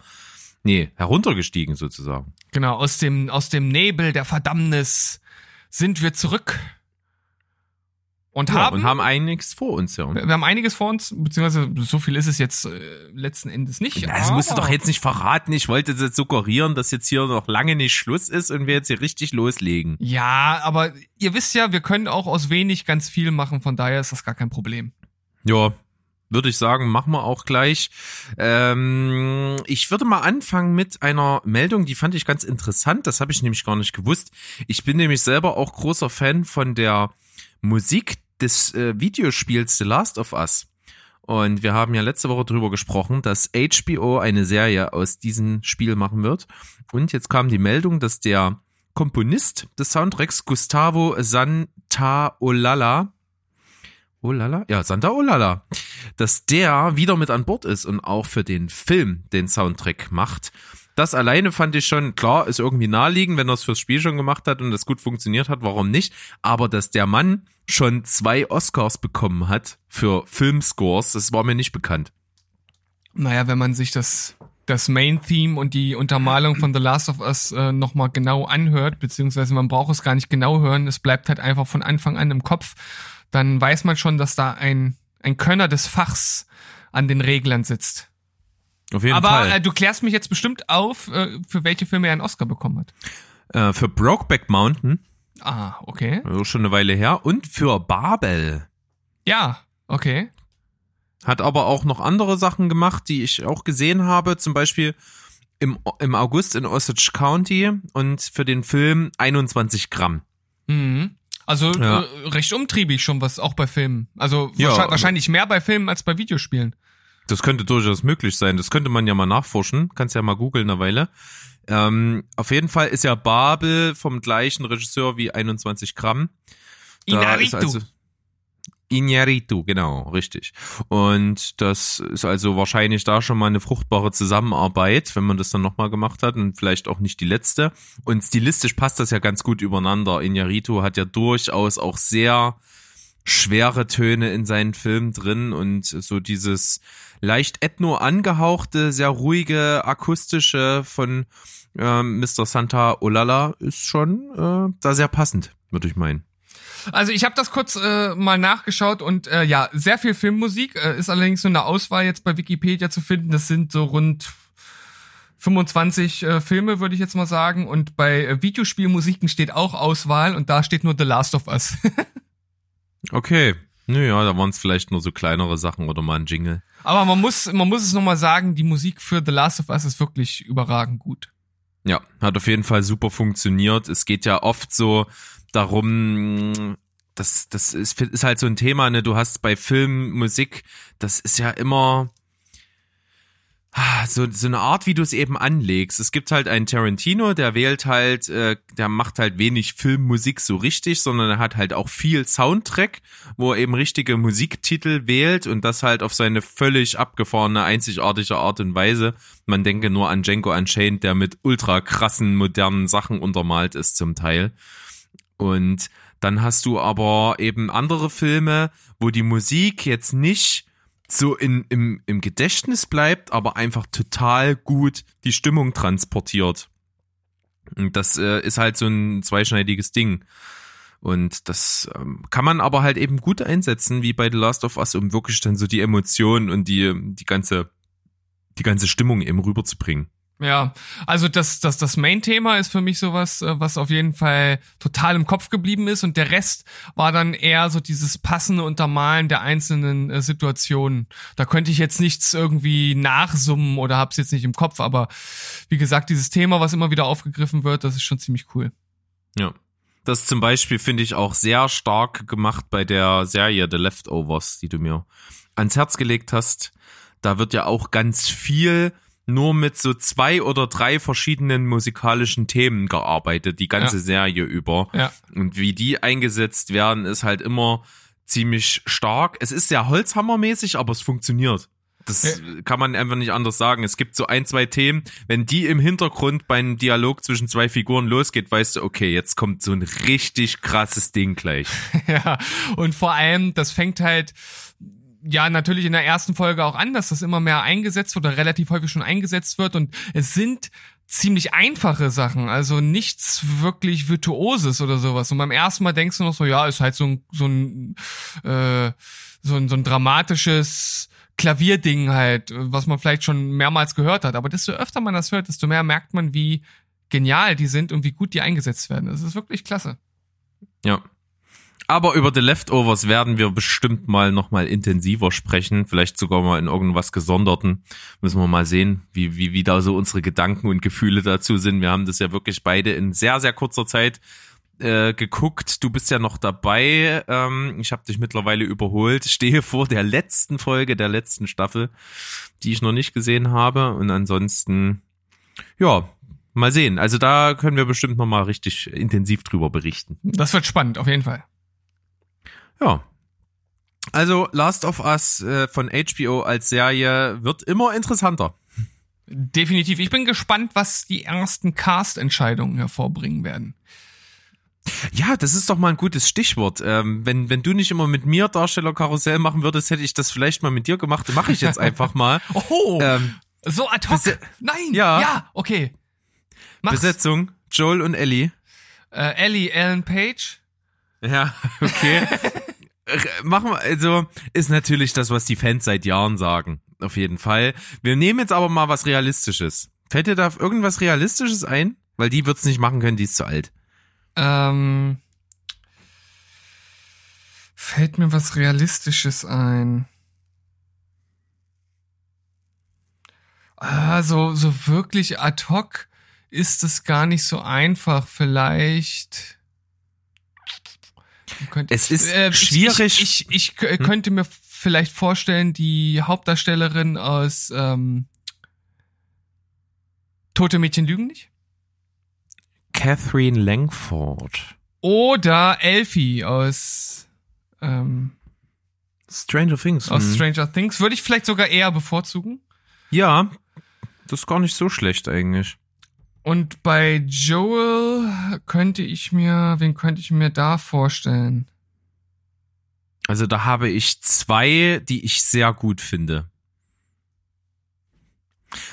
nee, heruntergestiegen sozusagen. Genau, aus dem, aus dem Nebel der Verdammnis sind wir zurück. Und Ja, haben, und haben einiges vor uns, ja. wir haben einiges vor uns, beziehungsweise so viel ist es jetzt äh, letzten Endes nicht. Ja, Das musst du doch jetzt nicht verraten. Ich wollte jetzt suggerieren, dass jetzt hier noch lange nicht Schluss ist und wir jetzt hier richtig loslegen. Ja, aber ihr wisst ja, wir können auch aus wenig ganz viel machen, von daher ist das gar kein Problem. Ja, würde ich sagen, machen wir auch gleich. Ähm, ich würde mal anfangen mit einer Meldung, die fand ich ganz interessant. Das habe ich nämlich gar nicht gewusst. Ich bin nämlich selber auch großer Fan von der Musik des äh, Videospiels The Last of Us. Und wir haben ja letzte Woche drüber gesprochen, dass HBO eine Serie aus diesem Spiel machen wird. Und jetzt kam die Meldung, dass der Komponist des Soundtracks Gustavo Santaolalla Olala? Ja, Santa Olala. Dass der wieder mit an Bord ist und auch für den Film den Soundtrack macht. Das alleine fand ich schon, klar, ist irgendwie naheliegend, wenn er es fürs Spiel schon gemacht hat und das gut funktioniert hat, warum nicht? Aber dass der Mann schon zwei Oscars bekommen hat für Filmscores, das war mir nicht bekannt. Naja, wenn man sich das, das Main-Theme und die Untermalung von The Last of Us äh, nochmal genau anhört, beziehungsweise man braucht es gar nicht genau hören, es bleibt halt einfach von Anfang an im Kopf, dann weiß man schon, dass da ein, ein Könner des Fachs an den Reglern sitzt. Auf jeden Aber Fall. äh, du klärst mich jetzt bestimmt auf, äh, für welche Filme er einen Oscar bekommen hat. Äh, für Brokeback Mountain, Ah, okay. also schon eine Weile her, und für Babel. Ja, okay. Hat aber auch noch andere Sachen gemacht, die ich auch gesehen habe. Zum Beispiel im, im August in Osage County und für den Film 21 Gramm. Mhm. Also Ja. äh, recht umtriebig schon was auch bei Filmen. Also Ja, wahrscheinlich, also- wahrscheinlich mehr bei Filmen als bei Videospielen. Das könnte durchaus möglich sein. Das könnte man ja mal nachforschen. Kannst ja mal googeln eine Weile. Ähm, auf jeden Fall ist ja Babel vom gleichen Regisseur wie 21 Gramm. Da ist Inarritu. also Iñárritu, genau, richtig. Und das ist also wahrscheinlich da schon mal eine fruchtbare Zusammenarbeit, wenn man das dann nochmal gemacht hat und vielleicht auch nicht die letzte. Und stilistisch passt das ja ganz gut übereinander. Iñárritu hat ja durchaus auch sehr schwere Töne in seinen Filmen drin und so dieses leicht ethno angehauchte, sehr ruhige, akustische von ähm, Mr. Santa Olala ist schon äh, da sehr passend, würde ich meinen. Also ich habe das kurz äh, mal nachgeschaut und äh, ja, sehr viel Filmmusik äh, ist allerdings nur eine Auswahl jetzt bei Wikipedia zu finden. Das sind so rund 25 äh, Filme, würde ich jetzt mal sagen. Und bei äh, Videospielmusiken steht auch Auswahl und da steht nur The Last of Us. Okay. Naja, da waren es vielleicht nur so kleinere Sachen oder mal ein Jingle. Aber man muss, man muss es nochmal sagen, die Musik für The Last of Us ist wirklich überragend gut. Ja, hat auf jeden Fall super funktioniert. Es geht ja oft so darum, das, das ist, ist halt so ein Thema, ne? Du hast bei Film, Musik, das ist ja immer ah, so, so eine Art, wie du es eben anlegst. Es gibt halt einen Tarantino, der wählt halt, äh, der macht halt wenig Filmmusik so richtig, sondern er hat halt auch viel Soundtrack, wo er eben richtige Musiktitel wählt und das halt auf seine völlig abgefahrene, einzigartige Art und Weise. Man denke nur an Django Unchained, der mit ultra krassen, modernen Sachen untermalt ist zum Teil. Und dann hast du aber eben andere Filme, wo die Musik jetzt nicht so in, im, im Gedächtnis bleibt, aber einfach total gut die Stimmung transportiert. Und das äh, ist halt so ein zweischneidiges Ding. Und das ähm, kann man aber halt eben gut einsetzen, wie bei The Last of Us, um wirklich dann so die Emotionen und die, die ganze, die ganze Stimmung eben rüberzubringen. Ja, also das, das, das Main-Thema ist für mich sowas, äh, was auf jeden Fall total im Kopf geblieben ist und der Rest war dann eher so dieses passende Untermalen der einzelnen äh, Situationen. Da könnte ich jetzt nichts irgendwie nachsummen oder hab's jetzt nicht im Kopf, aber wie gesagt, dieses Thema, was immer wieder aufgegriffen wird, das ist schon ziemlich cool. Ja. Das zum Beispiel finde ich auch sehr stark gemacht bei der Serie The Leftovers, die du mir ans Herz gelegt hast. Da wird ja auch ganz viel nur mit so zwei oder drei verschiedenen musikalischen Themen gearbeitet, die ganze Ja. Serie über. Ja. Und wie die eingesetzt werden, ist halt immer ziemlich stark. Es ist sehr Holzhammermäßig, aber es funktioniert. Das kann man einfach nicht anders sagen. Es gibt so ein, zwei Themen, wenn die im Hintergrund beim Dialog zwischen zwei Figuren losgeht, weißt du, okay, jetzt kommt so ein richtig krasses Ding gleich. ja, und vor allem, das fängt halt ja natürlich in der ersten Folge auch an, dass das immer mehr eingesetzt wird oder relativ häufig schon eingesetzt wird und es sind ziemlich einfache Sachen, also nichts wirklich virtuoses oder sowas. Und beim ersten Mal denkst du noch so, ja, ist halt so ein so ein äh, so ein, so ein dramatisches Klavierding halt, was man vielleicht schon mehrmals gehört hat. Aber desto öfter man das hört, desto mehr merkt man, wie genial die sind und wie gut die eingesetzt werden. Das ist wirklich klasse. Ja. Aber über The Leftovers werden wir bestimmt mal nochmal intensiver sprechen. Vielleicht sogar mal in irgendwas Gesonderten. Müssen wir mal sehen, wie, wie, wie da so unsere Gedanken und Gefühle dazu sind. Wir haben das ja wirklich beide in sehr, sehr kurzer Zeit äh, geguckt. Du bist ja noch dabei. Ähm, ich habe dich mittlerweile überholt. Stehe vor der letzten Folge der letzten Staffel, die ich noch nicht gesehen habe. Und ansonsten, ja, mal sehen. Also da können wir bestimmt noch mal richtig intensiv drüber berichten. Das wird spannend, auf jeden Fall. Ja. Also Last of Us äh, von HBO als Serie wird immer interessanter. Definitiv. Ich bin gespannt, was die ersten Cast-Entscheidungen hervorbringen werden. Ja, das ist doch mal ein gutes Stichwort. Ähm, wenn, wenn du nicht immer mit mir Darstellerkarussell machen würdest, hätte ich das vielleicht mal mit dir gemacht. Mache ich jetzt einfach mal. Oh, Ähm, so ad hoc. Nein, Ja. ja, okay. Mach's. Besetzung, Joel und Ellie. Äh, Ellie, Ellen Page. Ja, okay. Machen wir, also, ist natürlich das, was die Fans seit Jahren sagen. auf jeden Fall. Wir nehmen jetzt aber mal was Realistisches. Fällt dir da irgendwas Realistisches ein? Weil die wird's nicht machen können, die ist zu alt. Ähm, fällt mir was Realistisches ein. Ah, so, so wirklich ad hoc ist es gar nicht so einfach. Vielleicht. Könnte, Es ist äh, ich- schwierig. Ich, ich, ich, k- könnte mir vielleicht vorstellen, die Hauptdarstellerin aus ähm, Tote Mädchen lügen nicht? Catherine Langford. Oder Elfie aus, ähm, Stranger Things. aus hm. Stranger Things. Würde ich vielleicht sogar eher bevorzugen. Ja, das ist gar nicht so schlecht eigentlich. Und bei Joel könnte ich mir, wen könnte ich mir da vorstellen? Also da habe ich zwei, die ich sehr gut finde.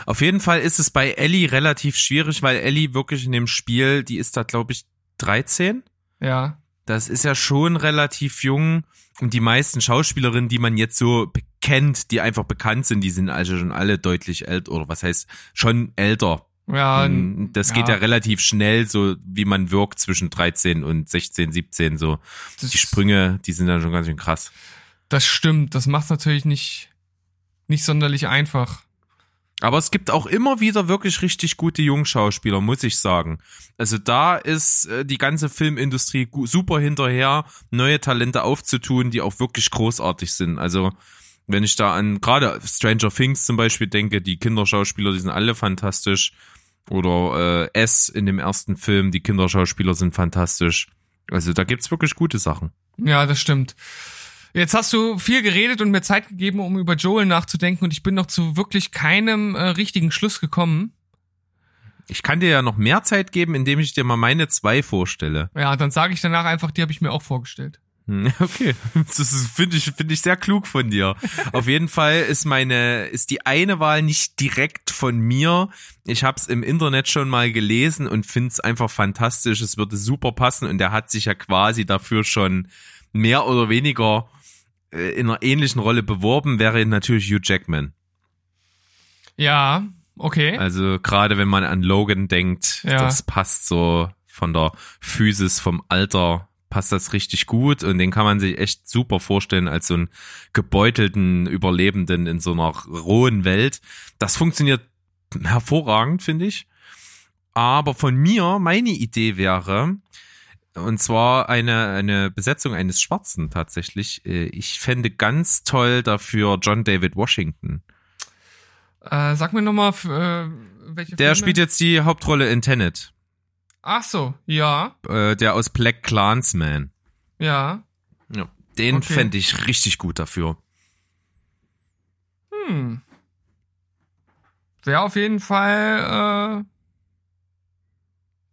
Auf jeden Fall ist es bei Ellie relativ schwierig, weil Ellie wirklich in dem Spiel, die ist da glaube ich 13. Ja. Das ist ja schon relativ jung und die meisten Schauspielerinnen, die man jetzt so kennt, die einfach bekannt sind, die sind also schon alle deutlich älter oder was heißt schon älter. Ja, Mm, das ja. geht ja relativ schnell, so wie man wirkt zwischen 13 und 16, 17 so. das, Die Sprünge, die sind dann schon ganz schön krass. das stimmt. Das macht natürlich nicht, nicht sonderlich einfach. Aber es gibt auch immer wieder wirklich richtig gute Jungschauspieler, muss ich sagen. Also da ist äh, die ganze Filmindustrie super hinterher, neue Talente aufzutun, die auch wirklich großartig sind. Also wenn ich da an gerade Stranger Things zum Beispiel denke, die Kinderschauspieler, die sind alle fantastisch. Oder äh, S in dem ersten Film, die Kinderschauspieler sind fantastisch. Also da gibt's wirklich gute Sachen. Ja, das stimmt. Jetzt hast du viel geredet und mir Zeit gegeben, um über Joel nachzudenken und ich bin noch zu wirklich keinem äh, richtigen Schluss gekommen. Ich kann dir ja noch mehr Zeit geben, indem ich dir mal meine zwei vorstelle. Ja, dann sage ich danach einfach, die habe ich mir auch vorgestellt. Hm, Okay, das finde ich, finde ich sehr klug von dir. Auf jeden Fall ist meine, ist die eine Wahl nicht direkt von mir. Ich habe es im Internet schon mal gelesen und finde es einfach fantastisch. Es würde super passen und der hat sich ja quasi dafür schon mehr oder weniger äh, in einer ähnlichen Rolle beworben. Wäre natürlich Hugh Jackman. Ja, okay. Also gerade wenn man an Logan denkt, Ja. das passt so von der Physis, vom Alter, passt das richtig gut und den kann man sich echt super vorstellen als so einen gebeutelten Überlebenden in so einer rohen Welt. Das funktioniert hervorragend, finde ich. Aber von mir, meine Idee wäre, und zwar eine, eine Besetzung eines Schwarzen tatsächlich. Äh, Ich fände ganz toll dafür John David Washington. Äh, sag mir nochmal, äh, welche Der Filme? spielt jetzt die Hauptrolle in Tenet. Ach so, ja, Äh, der aus Black Clansman. ja. Ja. Den Okay. fände ich richtig gut dafür. Hm. Wäre auf jeden Fall äh,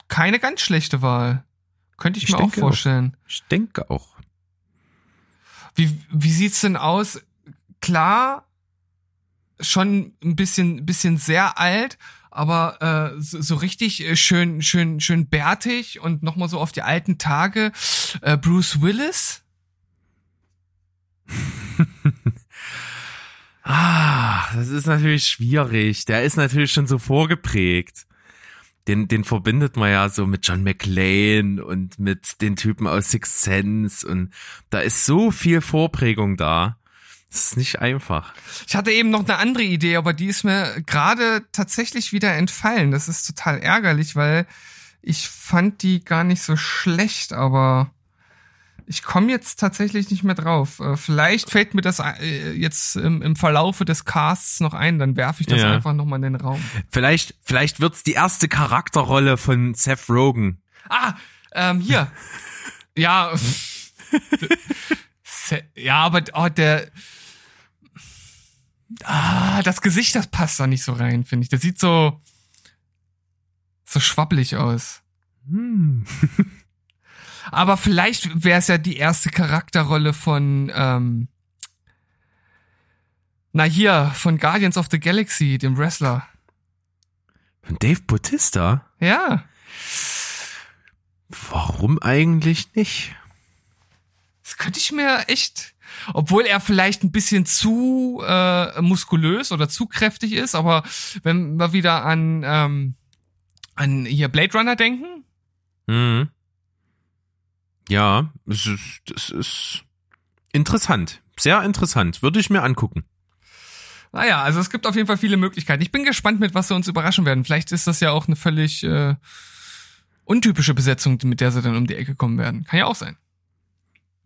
keine ganz schlechte Wahl. Könnte ich, Ich mir auch denke auch. vorstellen. Ich denke auch. Wie, wie sieht's denn aus? Klar, schon ein bisschen, bisschen sehr alt, aber äh, so, so richtig äh, schön, schön, schön bärtig und nochmal so auf die alten Tage. Äh, Bruce Willis? Ah, das ist natürlich schwierig. Der ist natürlich schon so vorgeprägt. Den, den verbindet man ja so mit John McClane und mit den Typen aus Six Sense und da ist so viel Vorprägung da. Das ist nicht einfach. Ich hatte eben noch eine andere Idee, aber die ist mir gerade tatsächlich wieder entfallen. Das ist total ärgerlich, weil ich fand die gar nicht so schlecht, aber ich komme jetzt tatsächlich nicht mehr drauf. Äh, Vielleicht fällt mir das äh, jetzt im, im Verlaufe des Casts noch ein, dann werfe ich das Ja. einfach nochmal in den Raum. Vielleicht, vielleicht wird's die erste Charakterrolle von Seth Rogen. Ah, ähm, hier. ja. Ja, aber oh, der. Ah, das Gesicht, das passt da nicht so rein, finde ich. Das sieht so. so schwabbelig aus. Hm. Aber vielleicht wäre es ja die erste Charakterrolle von. Ähm, na hier, von Guardians of the Galaxy, dem Wrestler. Von Dave Bautista? Ja. Warum eigentlich nicht? Das könnte ich mir echt. Obwohl er vielleicht ein bisschen zu äh, muskulös oder zu kräftig ist, aber wenn wir wieder an, ähm, an hier Blade Runner denken, Mhm. Ja, es ist, das ist interessant. Sehr interessant. Würde ich mir angucken. naja, also es gibt auf jeden Fall viele Möglichkeiten. Ich bin gespannt, mit was sie uns überraschen werden. Vielleicht ist das ja auch eine völlig äh, untypische Besetzung, mit der sie dann um die Ecke kommen werden. Kann ja auch sein.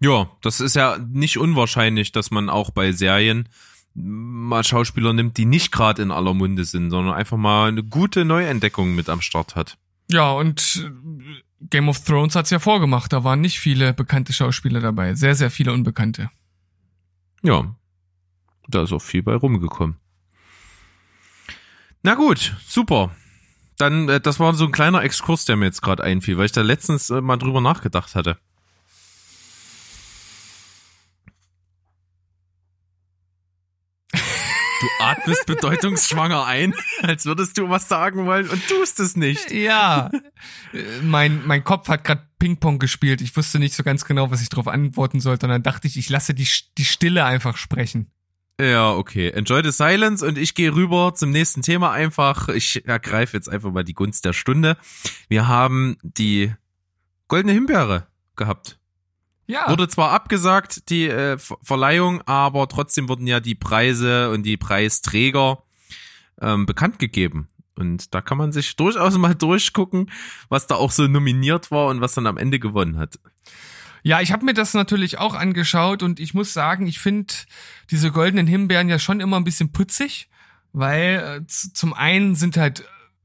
Ja, das ist ja nicht unwahrscheinlich, dass man auch bei Serien mal Schauspieler nimmt, die nicht gerade in aller Munde sind, sondern einfach mal eine gute Neuentdeckung mit am Start hat. Ja, und äh, Game of Thrones hat's ja vorgemacht. Da waren nicht viele bekannte Schauspieler dabei. Sehr, sehr viele Unbekannte. Ja, da ist auch viel bei rumgekommen. Na gut, super. Dann, äh, das war so ein kleiner Exkurs, der mir jetzt gerade einfiel, weil ich da letztens äh, mal drüber nachgedacht hatte. Du atmest bedeutungsschwanger ein, als würdest du was sagen wollen und tust es nicht. Ja, mein, mein Kopf hat gerade Ping-Pong gespielt. Ich wusste nicht so ganz genau, was ich darauf antworten sollte. Und dann dachte ich, ich lasse die, die Stille einfach sprechen. Ja, okay. Enjoy the silence und ich gehe rüber zum nächsten Thema einfach. Ich ergreife jetzt einfach mal die Gunst der Stunde. Wir haben die goldene Himbeere gehabt. Ja, Wurde zwar abgesagt, die äh, Ver- Verleihung, aber trotzdem wurden ja die Preise und die Preisträger ähm, bekannt gegeben. Und da kann man sich durchaus mal durchgucken, was da auch so nominiert war und was dann am Ende gewonnen hat. Ja, ich habe mir das natürlich auch angeschaut und ich muss sagen, ich finde diese goldenen Himbeeren ja schon immer ein bisschen putzig, weil äh, zum einen sind halt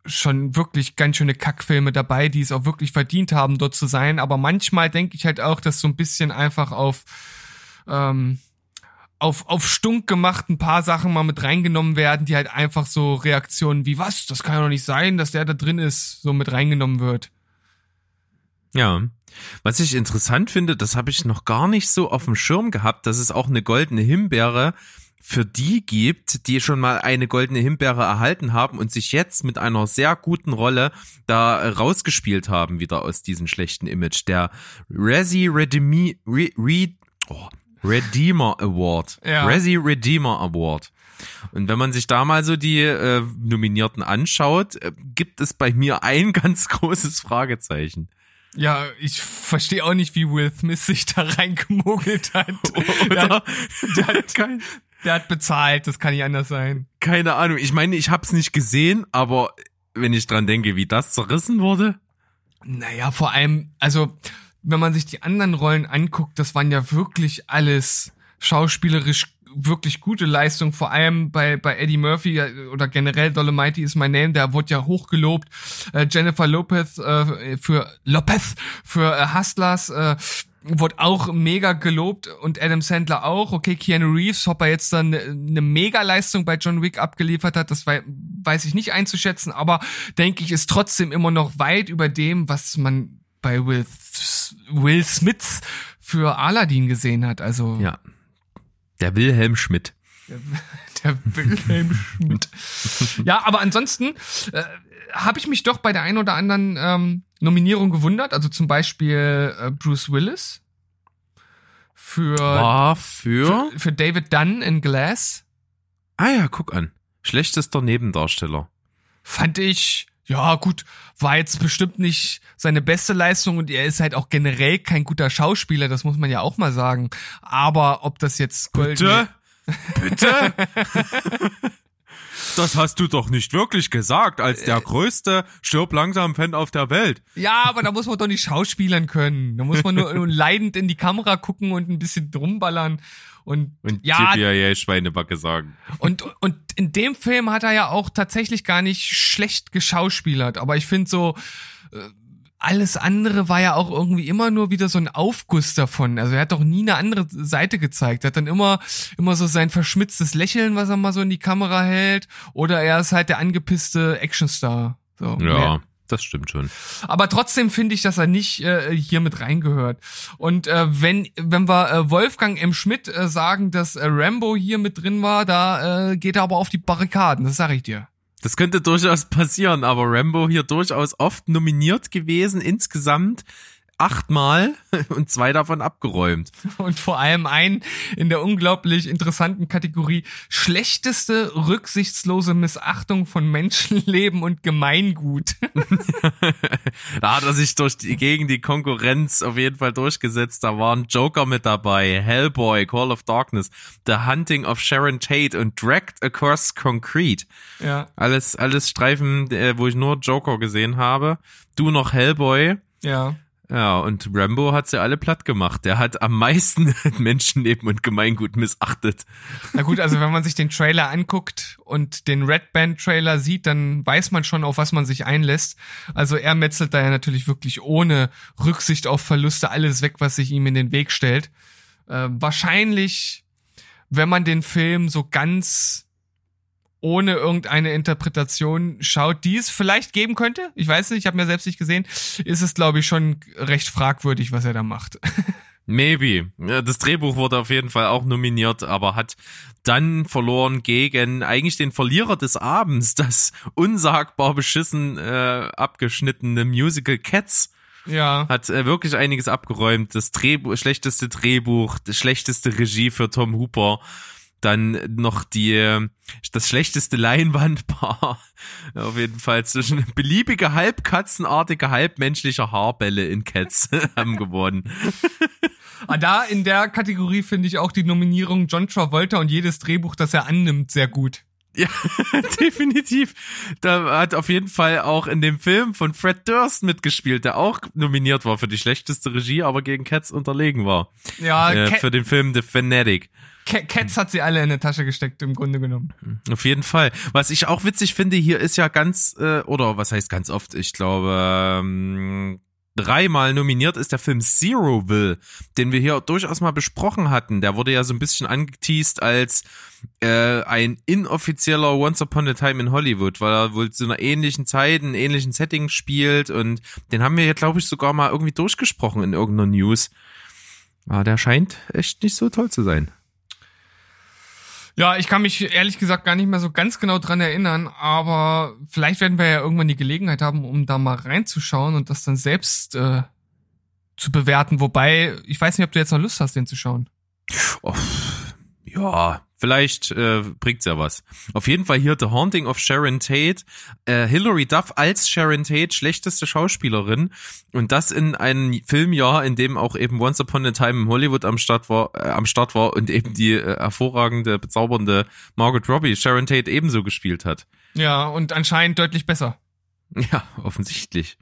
schon wirklich ganz schöne Kackfilme dabei, die es auch wirklich verdient haben, dort zu sein, aber manchmal denke ich halt auch, dass so ein bisschen einfach auf ähm, auf, auf stunk gemacht ein paar Sachen mal mit reingenommen werden, die halt einfach so Reaktionen wie, was, das kann ja doch nicht sein, dass der da drin ist, so mit reingenommen wird. Ja. Was ich interessant finde, das habe ich noch gar nicht so auf dem Schirm gehabt, dass es auch eine goldene Himbeere für die gibt, die schon mal eine goldene Himbeere erhalten haben und sich jetzt mit einer sehr guten Rolle da rausgespielt haben, wieder aus diesem schlechten Image. Der Resi Redemi, Re, Re, oh, Redeemer Award. Ja. Resi Redeemer Award. Und wenn man sich da mal so die äh, Nominierten anschaut, äh, gibt es bei mir ein ganz großes Fragezeichen. Ja, ich verstehe auch nicht, wie Will Smith sich da reingemogelt hat. Der Oder? hat, der, hat, Kein, der hat bezahlt, das kann nicht anders sein. keine Ahnung. Ich meine, ich hab's nicht gesehen, aber wenn ich dran denke, wie das zerrissen wurde. Naja, vor allem, also, wenn man sich die anderen Rollen anguckt, das waren ja wirklich alles schauspielerisch wirklich gute Leistungen, vor allem bei, bei Eddie Murphy oder generell Dolomite is my name, der wurde ja hochgelobt. Äh, Jennifer Lopez äh, für Lopez für äh, Hustlers äh, wurde auch mega gelobt und Adam Sandler auch. Okay, Keanu Reeves, ob er jetzt dann eine ne Mega-Leistung bei John Wick abgeliefert hat, das wei weiß ich nicht einzuschätzen, aber denke ich, ist trotzdem immer noch weit über dem, was man bei Will, Will Smith für Aladdin gesehen hat. Also Ja. Der Wilhelm Schmidt. der Wilhelm Schmidt. ja, aber ansonsten äh, habe ich mich doch bei der einen oder anderen ähm, Nominierung gewundert. Also zum Beispiel äh, Bruce Willis für, War für. für, für David Dunn in Glass. Ah ja, guck an. Schlechtester Nebendarsteller. Fand ich, ja gut, war jetzt bestimmt nicht seine beste Leistung und er ist halt auch generell kein guter Schauspieler, das muss man ja auch mal sagen. Aber ob das jetzt Gold Bitte? Das hast du doch nicht wirklich gesagt, als der größte stirb langsam Fan auf der Welt. Ja, aber da muss man doch nicht schauspielern können. Da muss man nur leidend in die Kamera gucken und ein bisschen rumballern. Und, Und ja, ja, Schweinebacke sagen. und, und in dem Film hat er ja auch tatsächlich gar nicht schlecht geschauspielert. Aber ich finde so, äh, alles andere war ja auch irgendwie immer nur wieder so ein Aufguss davon. Also er hat doch nie eine andere Seite gezeigt. Er hat dann immer, immer so sein verschmitztes Lächeln, was er mal so in die Kamera hält. Oder er ist halt der angepisste Actionstar. So, mehr- Ja, das stimmt schon. aber trotzdem finde ich, dass er nicht äh, hier mit reingehört. Und äh, wenn wenn wir äh, Wolfgang M. Schmidt äh, sagen, dass äh, Rambo hier mit drin war, da äh, geht er aber auf die Barrikaden, das sage ich dir. Das könnte durchaus passieren, aber Rambo hier durchaus oft nominiert gewesen insgesamt. Achtmal und zwei davon abgeräumt. Und vor allem ein in der unglaublich interessanten Kategorie schlechteste rücksichtslose Missachtung von Menschenleben und Gemeingut. Da hat er sich durch die, gegen die Konkurrenz auf jeden Fall durchgesetzt. Da waren Joker mit dabei, Hellboy, Call of Darkness, The Hunting of Sharon Tate und Dragged Across Concrete. ja, Alles, alles Streifen, äh, wo ich nur Joker gesehen habe. Du noch Hellboy. ja. Ja, und Rambo hat sie alle platt gemacht. Der hat am meisten Menschenleben und Gemeingut missachtet. Na gut, also wenn man sich den Trailer anguckt und den Red Band Trailer sieht, dann weiß man schon, auf was man sich einlässt. Also er metzelt da ja natürlich wirklich ohne Rücksicht auf Verluste alles weg, was sich ihm in den Weg stellt. Äh, wahrscheinlich, wenn man den Film so ganz ohne irgendeine Interpretation schaut, die es vielleicht geben könnte, ich weiß nicht, ich habe mir selbst nicht gesehen, ist es, glaube ich, schon recht fragwürdig, was er da macht. Maybe. Das Drehbuch wurde auf jeden Fall auch nominiert, aber hat dann verloren gegen eigentlich den Verlierer des Abends, das unsagbar beschissen äh, abgeschnittene Musical Cats. ja. Hat äh, wirklich einiges abgeräumt. Das Drehbuch, schlechteste Drehbuch, das schlechteste Regie für Tom Hooper. Dann noch die, das schlechteste Leinwandpaar. Auf jeden Fall zwischen beliebige halbkatzenartige, halbmenschliche Haarbälle in Cats haben gewonnen. Ah, da in der Kategorie finde ich auch die Nominierung John Travolta und jedes Drehbuch, das er annimmt, sehr gut. Ja, definitiv. Da hat auf jeden Fall auch in dem Film von Fred Durst mitgespielt, der auch nominiert war für die schlechteste Regie, aber gegen Cats unterlegen war. Ja, Äh, für den Film The Fanatic. Ca- Cats hat sie alle in eine Tasche gesteckt, im Grunde genommen. Auf jeden Fall. Was ich auch witzig finde, hier ist ja ganz, äh, oder was heißt ganz oft, ich glaube, ähm, dreimal nominiert ist der Film Zeroville, den wir hier durchaus mal besprochen hatten. Der wurde ja so ein bisschen angeteased als äh, ein inoffizieller Once Upon a Time in Hollywood, weil er wohl zu einer ähnlichen Zeit, in ähnlichen Setting spielt und den haben wir ja, glaube ich, sogar mal irgendwie durchgesprochen in irgendeiner News. Aber der scheint echt nicht so toll zu sein. Ja, ich kann mich ehrlich gesagt gar nicht mehr so ganz genau dran erinnern, aber vielleicht werden wir ja irgendwann die Gelegenheit haben, um da mal reinzuschauen und das dann selbst äh, zu bewerten. Wobei, ich weiß nicht, ob du jetzt noch Lust hast, den zu schauen. Oh, ja, vielleicht äh, bringt's ja was. Auf jeden Fall hier The Haunting of Sharon Tate. Äh, Hilary Duff als Sharon Tate, schlechteste Schauspielerin. Und das in einem Filmjahr, in dem auch eben Once Upon a Time in Hollywood am Start war, äh, am Start war und eben die äh, hervorragende, bezaubernde Margaret Robbie Sharon Tate ebenso gespielt hat. Ja, und anscheinend deutlich besser. Ja, offensichtlich.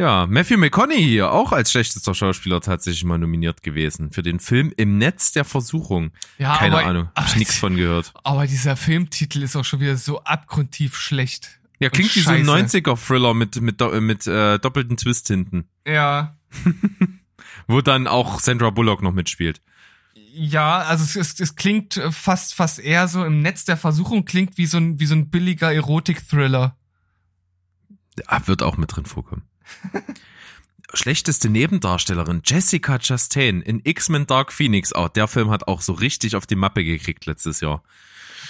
Ja, Matthew McConaughey hier auch als schlechtester Schauspieler tatsächlich mal nominiert gewesen für den Film Im Netz der Versuchung. Ja, Keine aber, Ahnung, hab ich nichts von gehört. Aber dieser Filmtitel ist auch schon wieder so abgrundtief schlecht. Ja, klingt wie so ein scheiße. 90er-Thriller mit, mit, do- mit äh, doppelten Twist hinten, Ja, wo dann auch Sandra Bullock noch mitspielt. Ja, also es, es, es klingt fast fast eher so im Netz der Versuchung klingt wie so ein wie so ein billiger Erotik-Thriller. Ah, wird auch mit drin vorkommen. Schlechteste Nebendarstellerin Jessica Chastain in X-Men Dark Phoenix. Auch der Film hat auch so richtig auf die Mappe gekriegt letztes Jahr.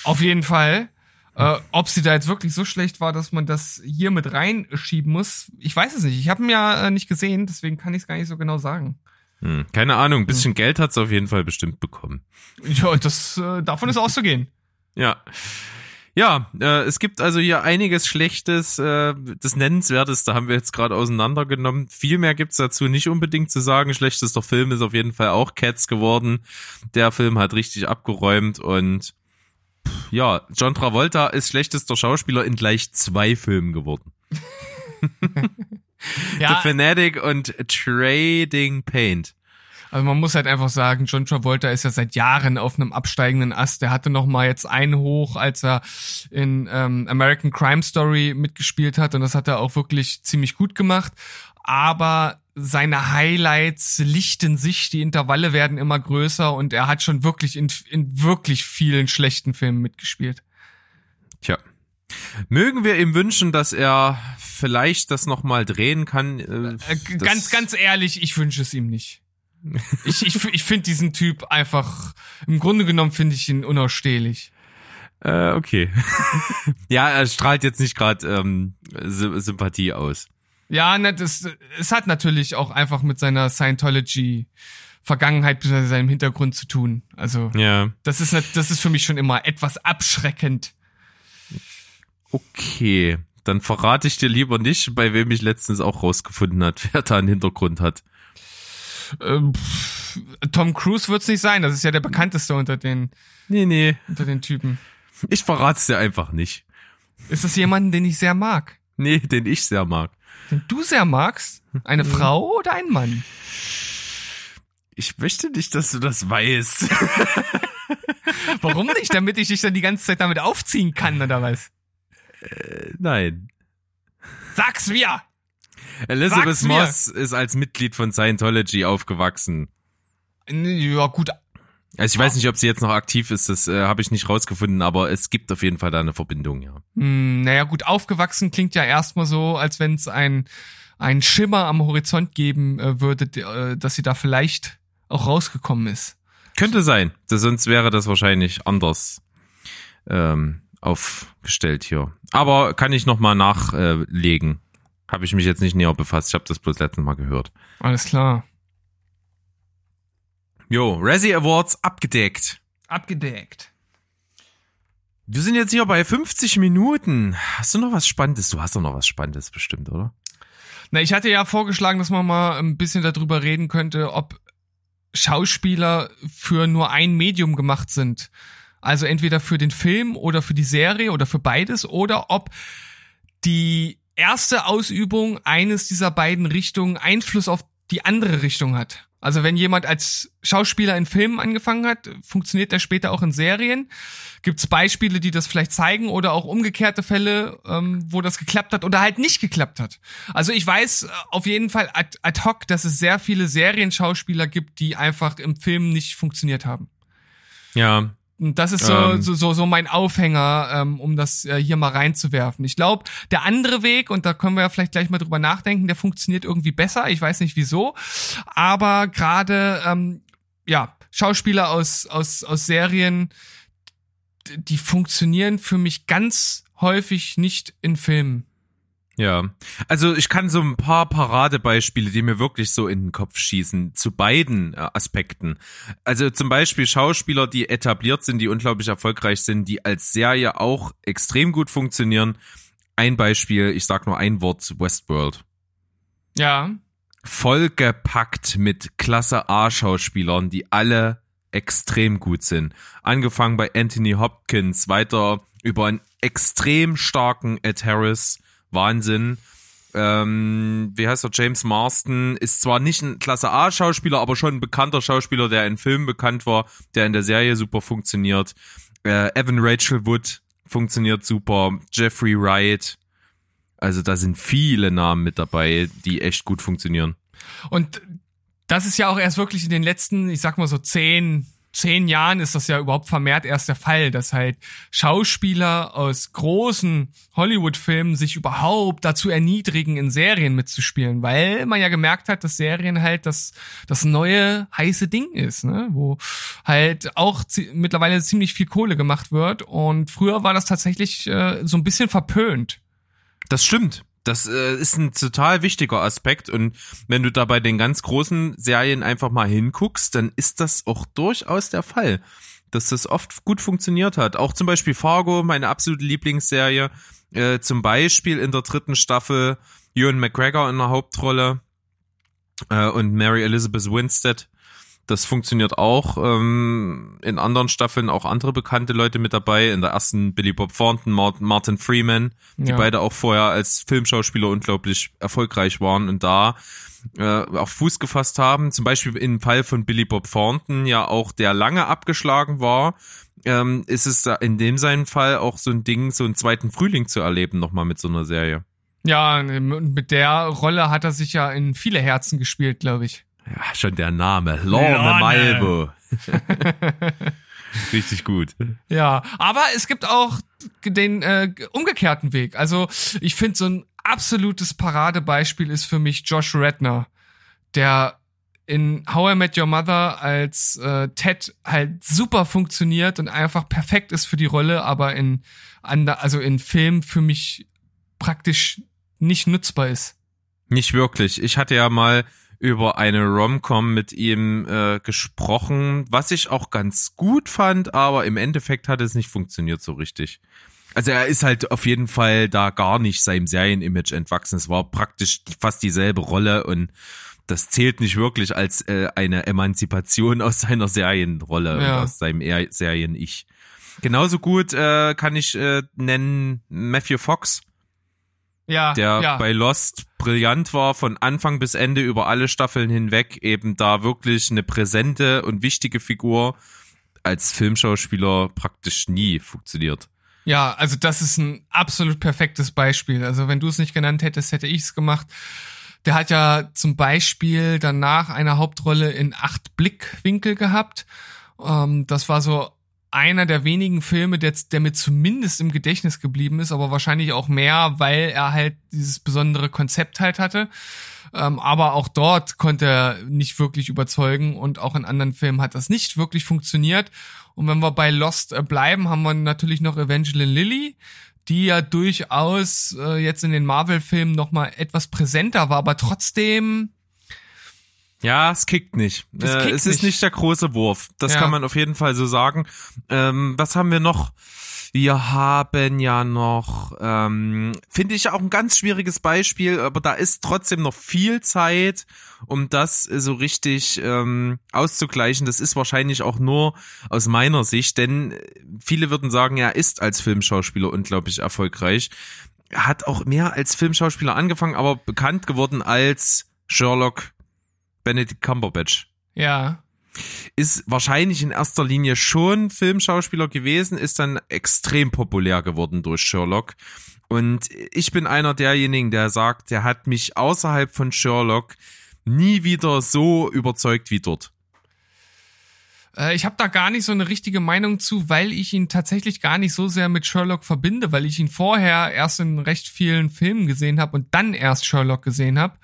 Auf jeden Fall. Äh, ob sie da jetzt wirklich so schlecht war, dass man das hier mit reinschieben muss, ich weiß es nicht. Ich habe ihn ja äh, nicht gesehen, deswegen kann ich es gar nicht so genau sagen. Hm, keine Ahnung, ein bisschen Geld hat sie auf jeden Fall bestimmt bekommen. Ja, das äh, davon ist auszugehen. Ja. Ja, äh, es gibt also hier einiges Schlechtes, äh, das Nennenswerteste haben wir jetzt gerade auseinandergenommen. Viel mehr gibt's dazu nicht unbedingt zu sagen. Schlechtester Film ist auf jeden Fall auch Cats geworden. Der Film hat richtig abgeräumt und pff, ja, John Travolta ist schlechtester Schauspieler in gleich zwei Filmen geworden. The Ja, Fanatic und Trading Paint. Also man muss halt einfach sagen, John Travolta ist ja seit Jahren auf einem absteigenden Ast. Der hatte noch mal jetzt einen hoch, als er in ähm, American Crime Story mitgespielt hat und das hat er auch wirklich ziemlich gut gemacht. Aber seine Highlights lichten sich, die Intervalle werden immer größer und er hat schon wirklich in, in wirklich vielen schlechten Filmen mitgespielt. Tja. Mögen wir ihm wünschen, dass er vielleicht das nochmal drehen kann. Äh, Äh, ganz, ganz ehrlich, ich wünsche es ihm nicht. Ich, ich, ich finde diesen Typ einfach, im Grunde genommen finde ich ihn unausstehlich. Äh, okay. ja, er strahlt jetzt nicht gerade ähm, Sy Sympathie aus. Ja, ne, das, es hat natürlich auch einfach mit seiner Scientology Vergangenheit bzw. seinem Hintergrund zu tun. Also, Ja. das ist, das ist für mich schon immer etwas abschreckend. Okay. Dann verrate ich dir lieber nicht, bei wem ich letztens auch rausgefunden hat, wer da einen Hintergrund hat. Ähm, pff, Tom Cruise wird's nicht sein, das ist ja der bekannteste unter den, Nee, nee. unter den Typen. Ich verrate es dir einfach nicht. Ist das jemand, den ich sehr mag? Nee, den ich sehr mag. Den du sehr magst? Eine Frau oder ein Mann? Ich möchte nicht, dass du das weißt. Warum nicht? Damit ich dich dann die ganze Zeit damit aufziehen kann, oder was? Nein. Sag's mir! Elizabeth Sag's mir. Moss ist als Mitglied von Scientology aufgewachsen. Ja, gut. Also ich weiß nicht, ob sie jetzt noch aktiv ist, das äh, habe ich nicht rausgefunden, aber es gibt auf jeden Fall da eine Verbindung, ja. Hm, naja, gut, aufgewachsen klingt ja erstmal so, als wenn es ein, ein Schimmer am Horizont geben äh, würde, äh, dass sie da vielleicht auch rausgekommen ist. Könnte sein, das, sonst wäre das wahrscheinlich anders ähm, aufgestellt hier. Aber kann ich nochmal nachlegen. Habe ich mich jetzt nicht näher befasst, ich habe das bloß letztes Mal gehört. Alles klar. Jo, Razzie Awards abgedeckt. Abgedeckt. Wir sind jetzt hier bei 50 Minuten. Hast du noch was Spannendes? Du hast doch noch was Spannendes bestimmt, oder? Na, ich hatte ja vorgeschlagen, dass man mal ein bisschen darüber reden könnte, ob Schauspieler für nur ein Medium gemacht sind. Also entweder für den Film oder für die Serie oder für beides oder ob die erste Ausübung eines dieser beiden Richtungen Einfluss auf die andere Richtung hat. Also wenn jemand als Schauspieler in Filmen angefangen hat, funktioniert der später auch in Serien. Gibt es Beispiele, die das vielleicht zeigen oder auch umgekehrte Fälle, ähm, wo das geklappt hat oder halt nicht geklappt hat. Also ich weiß äh, auf jeden Fall ad, ad hoc, dass es sehr viele Serienschauspieler gibt, die einfach im Film nicht funktioniert haben. Ja, Und das ist so, Ähm. so, so, so mein Aufhänger, ähm, um das äh, hier mal reinzuwerfen. Ich glaube, der andere Weg, und da können wir ja vielleicht gleich mal drüber nachdenken, der funktioniert irgendwie besser. Ich weiß nicht wieso. Aber gerade, ähm, ja, Schauspieler aus, aus, aus Serien, die funktionieren für mich ganz häufig nicht in Filmen. Ja, also ich kann so ein paar Paradebeispiele, die mir wirklich so in den Kopf schießen, zu beiden äh, Aspekten. Also zum Beispiel Schauspieler, die etabliert sind, die unglaublich erfolgreich sind, die als Serie auch extrem gut funktionieren. Ein Beispiel, ich sag nur ein Wort, Westworld. Ja. Vollgepackt mit Klasse A-Schauspielern, die alle extrem gut sind. Angefangen bei Anthony Hopkins, weiter über einen extrem starken Ed Harris, Wahnsinn. Ähm, wie heißt er? James Marston ist zwar nicht ein Klasse A-Schauspieler, aber schon ein bekannter Schauspieler, der in Filmen bekannt war, der in der Serie super funktioniert. Äh, Evan Rachel Wood funktioniert super. Jeffrey Wright. Also da sind viele Namen mit dabei, die echt gut funktionieren. Und das ist ja auch erst wirklich in den letzten, ich sag mal so zehn, zehn Jahren ist das ja überhaupt vermehrt erst der Fall, dass halt Schauspieler aus großen Hollywood-Filmen sich überhaupt dazu erniedrigen, in Serien mitzuspielen, weil man ja gemerkt hat, dass Serien halt das, das neue heiße Ding ist, ne? wo halt auch mittlerweile ziemlich viel Kohle gemacht wird und früher war das tatsächlich äh, so ein bisschen verpönt. Das stimmt. Das äh, ist ein total wichtiger Aspekt und wenn du da bei den ganz großen Serien einfach mal hinguckst, dann ist das auch durchaus der Fall, dass das oft gut funktioniert hat. Auch zum Beispiel Fargo, meine absolute Lieblingsserie, äh, zum Beispiel in der dritten Staffel Ewan McGregor in der Hauptrolle äh, und Mary Elizabeth Winstead. Das funktioniert auch. Ähm, in anderen Staffeln auch andere bekannte Leute mit dabei. In der ersten Billy Bob Thornton, Mart- Martin Freeman, die Ja. beide auch vorher als Filmschauspieler unglaublich erfolgreich waren und da äh, auf Fuß gefasst haben. Zum Beispiel im Fall von Billy Bob Thornton ja auch, der lange abgeschlagen war, ähm, ist es in dem seinen Fall auch so ein Ding, so einen zweiten Frühling zu erleben, nochmal mit so einer Serie. Ja, und mit der Rolle hat er sich ja in viele Herzen gespielt, glaube ich. Ja, schon der Name. Lorne Lorne. Malvo. Richtig gut. Ja, aber es gibt auch den äh, umgekehrten Weg. Also ich finde so ein absolutes Paradebeispiel ist für mich Josh Redner, der in How I Met Your Mother als äh, Ted halt super funktioniert und einfach perfekt ist für die Rolle, aber in also in Film für mich praktisch nicht nutzbar ist. Nicht wirklich. Ich hatte ja mal über eine Rom-Com mit ihm äh, gesprochen, was ich auch ganz gut fand, aber im Endeffekt hat es nicht funktioniert so richtig. Also er ist halt auf jeden Fall da gar nicht seinem Serienimage entwachsen. Es war praktisch fast dieselbe Rolle und das zählt nicht wirklich als äh, eine Emanzipation aus seiner Serienrolle Ja. und aus seinem Er- Serien-Ich. Genauso gut äh, kann ich äh, nennen Matthew Fox, Ja, der ja. bei Lost brillant war, von Anfang bis Ende über alle Staffeln hinweg, eben da wirklich eine präsente und wichtige Figur als Filmschauspieler praktisch nie funktioniert. Ja, also das ist ein absolut perfektes Beispiel. Also wenn du es nicht genannt hättest, hätte ich es gemacht. Der hat ja zum Beispiel danach eine Hauptrolle in acht Blickwinkel gehabt. Ähm, das war so einer der wenigen Filme, der, der mir zumindest im Gedächtnis geblieben ist, aber wahrscheinlich auch mehr, weil er halt dieses besondere Konzept halt hatte. Ähm, aber auch dort konnte er nicht wirklich überzeugen und auch in anderen Filmen hat das nicht wirklich funktioniert. Und wenn wir bei Lost äh, bleiben, haben wir natürlich noch Evangeline Lilly, die ja durchaus äh, jetzt in den Marvel-Filmen noch mal etwas präsenter war, aber trotzdem Ja, es kickt nicht. Das äh, kickt es ist nicht. nicht der große Wurf. Das Ja. kann man auf jeden Fall so sagen. Ähm, was haben wir noch? Wir haben ja noch, ähm, finde ich auch ein ganz schwieriges Beispiel, aber da ist trotzdem noch viel Zeit, um das so richtig ähm, auszugleichen. Das ist wahrscheinlich auch nur aus meiner Sicht, denn viele würden sagen, er ist als Filmschauspieler unglaublich erfolgreich. Er hat auch mehr als Filmschauspieler angefangen, aber bekannt geworden als Sherlock Benedict Cumberbatch. ja, Ist wahrscheinlich in erster Linie schon Filmschauspieler gewesen, ist dann extrem populär geworden durch Sherlock. Und ich bin einer derjenigen, der sagt, der hat mich außerhalb von Sherlock nie wieder so überzeugt wie dort. Äh, Ich habe da gar nicht so eine richtige Meinung zu, weil ich ihn tatsächlich gar nicht so sehr mit Sherlock verbinde, weil ich ihn vorher erst in recht vielen Filmen gesehen habe und dann erst Sherlock gesehen habe.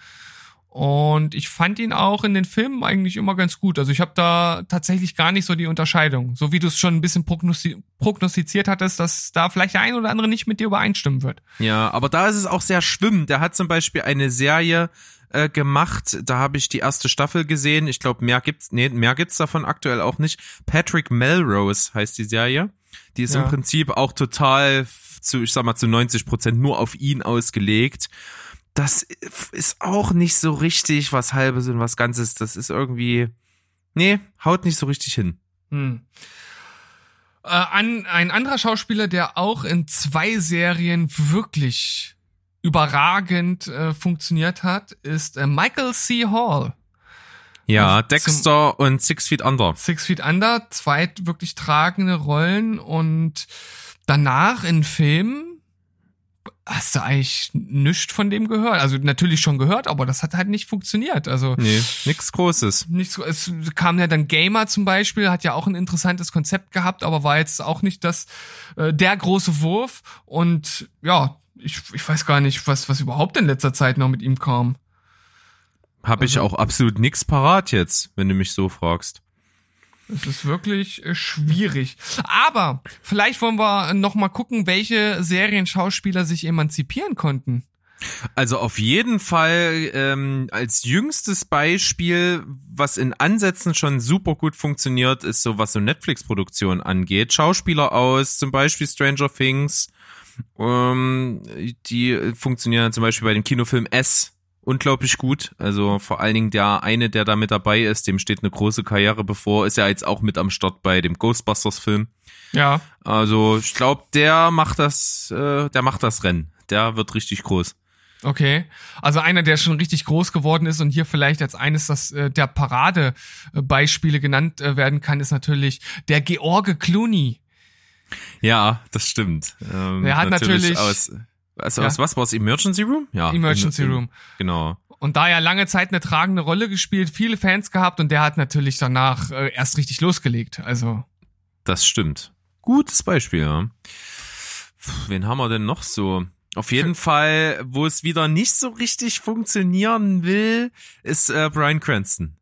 Und ich fand ihn auch in den Filmen eigentlich immer ganz gut. Also ich habe da tatsächlich gar nicht so die Unterscheidung. So wie du es schon ein bisschen prognosti prognostiziert hattest, dass da vielleicht der ein oder andere nicht mit dir übereinstimmen wird. Ja, aber da ist es auch sehr schwimmend. Der hat zum Beispiel eine Serie äh, gemacht, da habe ich die erste Staffel gesehen. Ich glaube, mehr gibt's, nee, mehr gibt's davon aktuell auch nicht. Patrick Melrose heißt die Serie. Die ist Ja. im Prinzip auch total zu, ich sag mal, zu 90 Prozent nur auf ihn ausgelegt. Das ist auch nicht so richtig was Halbes und was Ganzes. Das ist irgendwie, nee, haut nicht so richtig hin. Hm. Äh, an, ein anderer Schauspieler, der auch in zwei Serien wirklich überragend äh, funktioniert hat, ist äh, Michael C. Hall. Ja, Dexter und Six Feet Under. Six Feet Under, zwei wirklich tragende Rollen und danach in Filmen hast du eigentlich nichts von dem gehört. Also natürlich schon gehört, aber das hat halt nicht funktioniert. Also Nee, nix Großes. nicht so, es kam ja dann Gamer zum Beispiel, hat ja auch ein interessantes Konzept gehabt, aber war jetzt auch nicht das äh, der große Wurf. Und ja, ich, ich weiß gar nicht, was, was überhaupt in letzter Zeit noch mit ihm kam. Habe ich Also- auch absolut nix parat jetzt, wenn du mich so fragst. Es ist wirklich äh, schwierig. Aber vielleicht wollen wir noch mal gucken, welche Serienschauspieler sich emanzipieren konnten. Also auf jeden Fall ähm, als jüngstes Beispiel, was in Ansätzen schon super gut funktioniert, ist so, was so Netflix-Produktion angeht. Schauspieler aus zum Beispiel Stranger Things, ähm, die funktionieren zum Beispiel bei dem Kinofilm S unglaublich gut. Also vor allen Dingen der eine, der da mit dabei ist, dem steht eine große Karriere bevor, ist ja jetzt auch mit am Start bei dem Ghostbusters-Film. Ja. Also ich glaube, der macht das, äh, der macht das Rennen. Der wird richtig groß. Okay. Also einer, der schon richtig groß geworden ist und hier vielleicht als eines das, äh, der Paradebeispiele genannt äh, werden kann, ist natürlich der George Clooney. Ja, das stimmt. Ähm, Der hat natürlich- aus, also Ja. aus was war's? Emergency Room? Ja. Emergency in, in, Room. Genau. Und da ja lange Zeit eine tragende Rolle gespielt, viele Fans gehabt und der hat natürlich danach äh, erst richtig losgelegt. Also Das stimmt. Gutes Beispiel, ja. Puh, wen haben wir denn noch so? Auf jeden Fall, wo es wieder nicht so richtig funktionieren will, ist äh, Brian Cranston.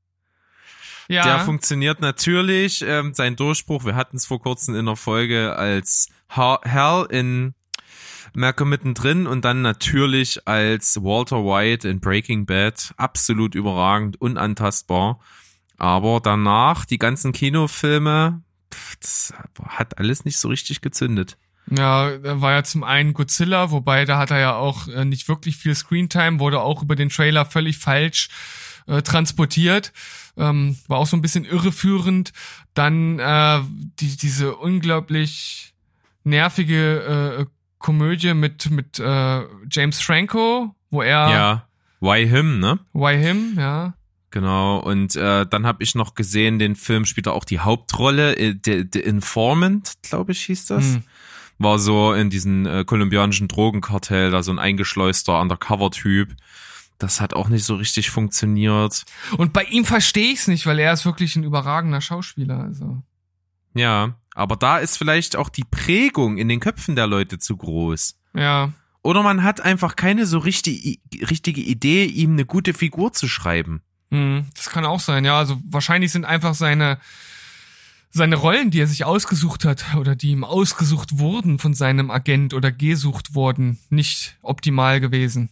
ja, Der funktioniert natürlich. Ähm, sein Durchbruch, wir hatten es vor kurzem in der Folge als Hal in Malcolm mittendrin und dann natürlich als Walter White in Breaking Bad absolut überragend, unantastbar. Aber danach die ganzen Kinofilme, pff, das hat alles nicht so richtig gezündet. Ja, da war ja zum einen Godzilla, wobei da hat er ja auch äh, nicht wirklich viel Screentime, wurde auch über den Trailer völlig falsch äh, transportiert. Ähm, war auch so ein bisschen irreführend. Dann äh, die, diese unglaublich nervige äh, Komödie mit, mit äh, James Franco, wo er Ja. Why him, ne? Why Him, ja. Genau, und äh, dann habe ich noch gesehen, den Film spielt er auch die Hauptrolle, äh, The, The Informant, glaube ich, hieß das. Hm. War so in diesen äh, kolumbianischen Drogenkartell, da so ein eingeschleuster Undercover-Typ. Das hat auch nicht so richtig funktioniert. Und bei ihm verstehe ich es nicht, weil er ist wirklich ein überragender Schauspieler. Also. Ja, aber da ist vielleicht auch die Prägung in den Köpfen der Leute zu groß. Ja. Oder man hat einfach keine so richtig, richtige Idee, ihm eine gute Figur zu schreiben. Hm, das kann auch sein, ja. Also wahrscheinlich sind einfach seine, seine Rollen, die er sich ausgesucht hat oder die ihm ausgesucht wurden von seinem Agent oder gesucht wurden, nicht optimal gewesen.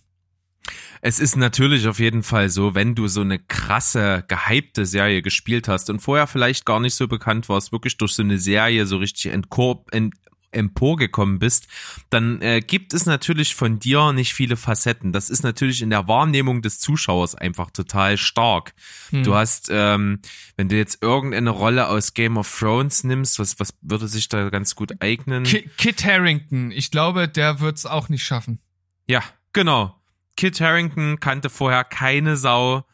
Es ist natürlich auf jeden Fall so, wenn du so eine krasse, gehypte Serie gespielt hast und vorher vielleicht gar nicht so bekannt warst, wirklich durch so eine Serie so richtig entkor ent emporgekommen bist, dann äh, gibt es natürlich von dir nicht viele Facetten. Das ist natürlich in der Wahrnehmung des Zuschauers einfach total stark. Hm. Du hast, ähm, wenn du jetzt irgendeine Rolle aus Game of Thrones nimmst, was, was würde sich da ganz gut eignen? Ki Kit Harrington, ich glaube, der wird's auch nicht schaffen. Ja, genau. Kit Harrington kannte vorher keine Sau,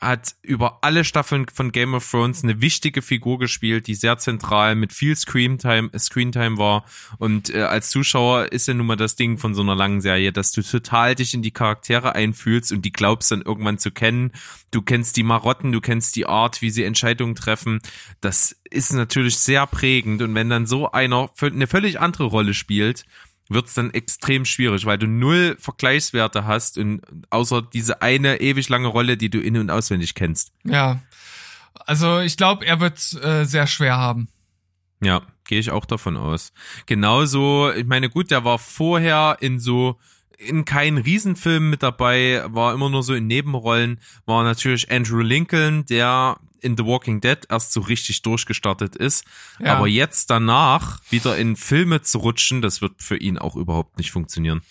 hat über alle Staffeln von Game of Thrones eine wichtige Figur gespielt, die sehr zentral mit viel Screentime, Screentime war. Und äh, als Zuschauer ist ja nun mal das Ding von so einer langen Serie, dass du total dich in die Charaktere einfühlst und die glaubst dann irgendwann zu kennen. Du kennst die Marotten, du kennst die Art, wie sie Entscheidungen treffen. Das ist natürlich sehr prägend. Und wenn dann so einer eine völlig andere Rolle spielt, wird's dann extrem schwierig, weil du null Vergleichswerte hast und außer diese eine ewig lange Rolle, die du in- und auswendig kennst. Ja. Also ich glaube, er wird's äh, sehr schwer haben. Ja, gehe ich auch davon aus. Genauso, ich meine, gut, der war vorher in so in keinen Riesenfilmen mit dabei, war immer nur so in Nebenrollen, war natürlich Andrew Lincoln, der in The Walking Dead erst so richtig durchgestartet ist. Ja. Aber jetzt danach wieder in Filme zu rutschen, das wird für ihn auch überhaupt nicht funktionieren.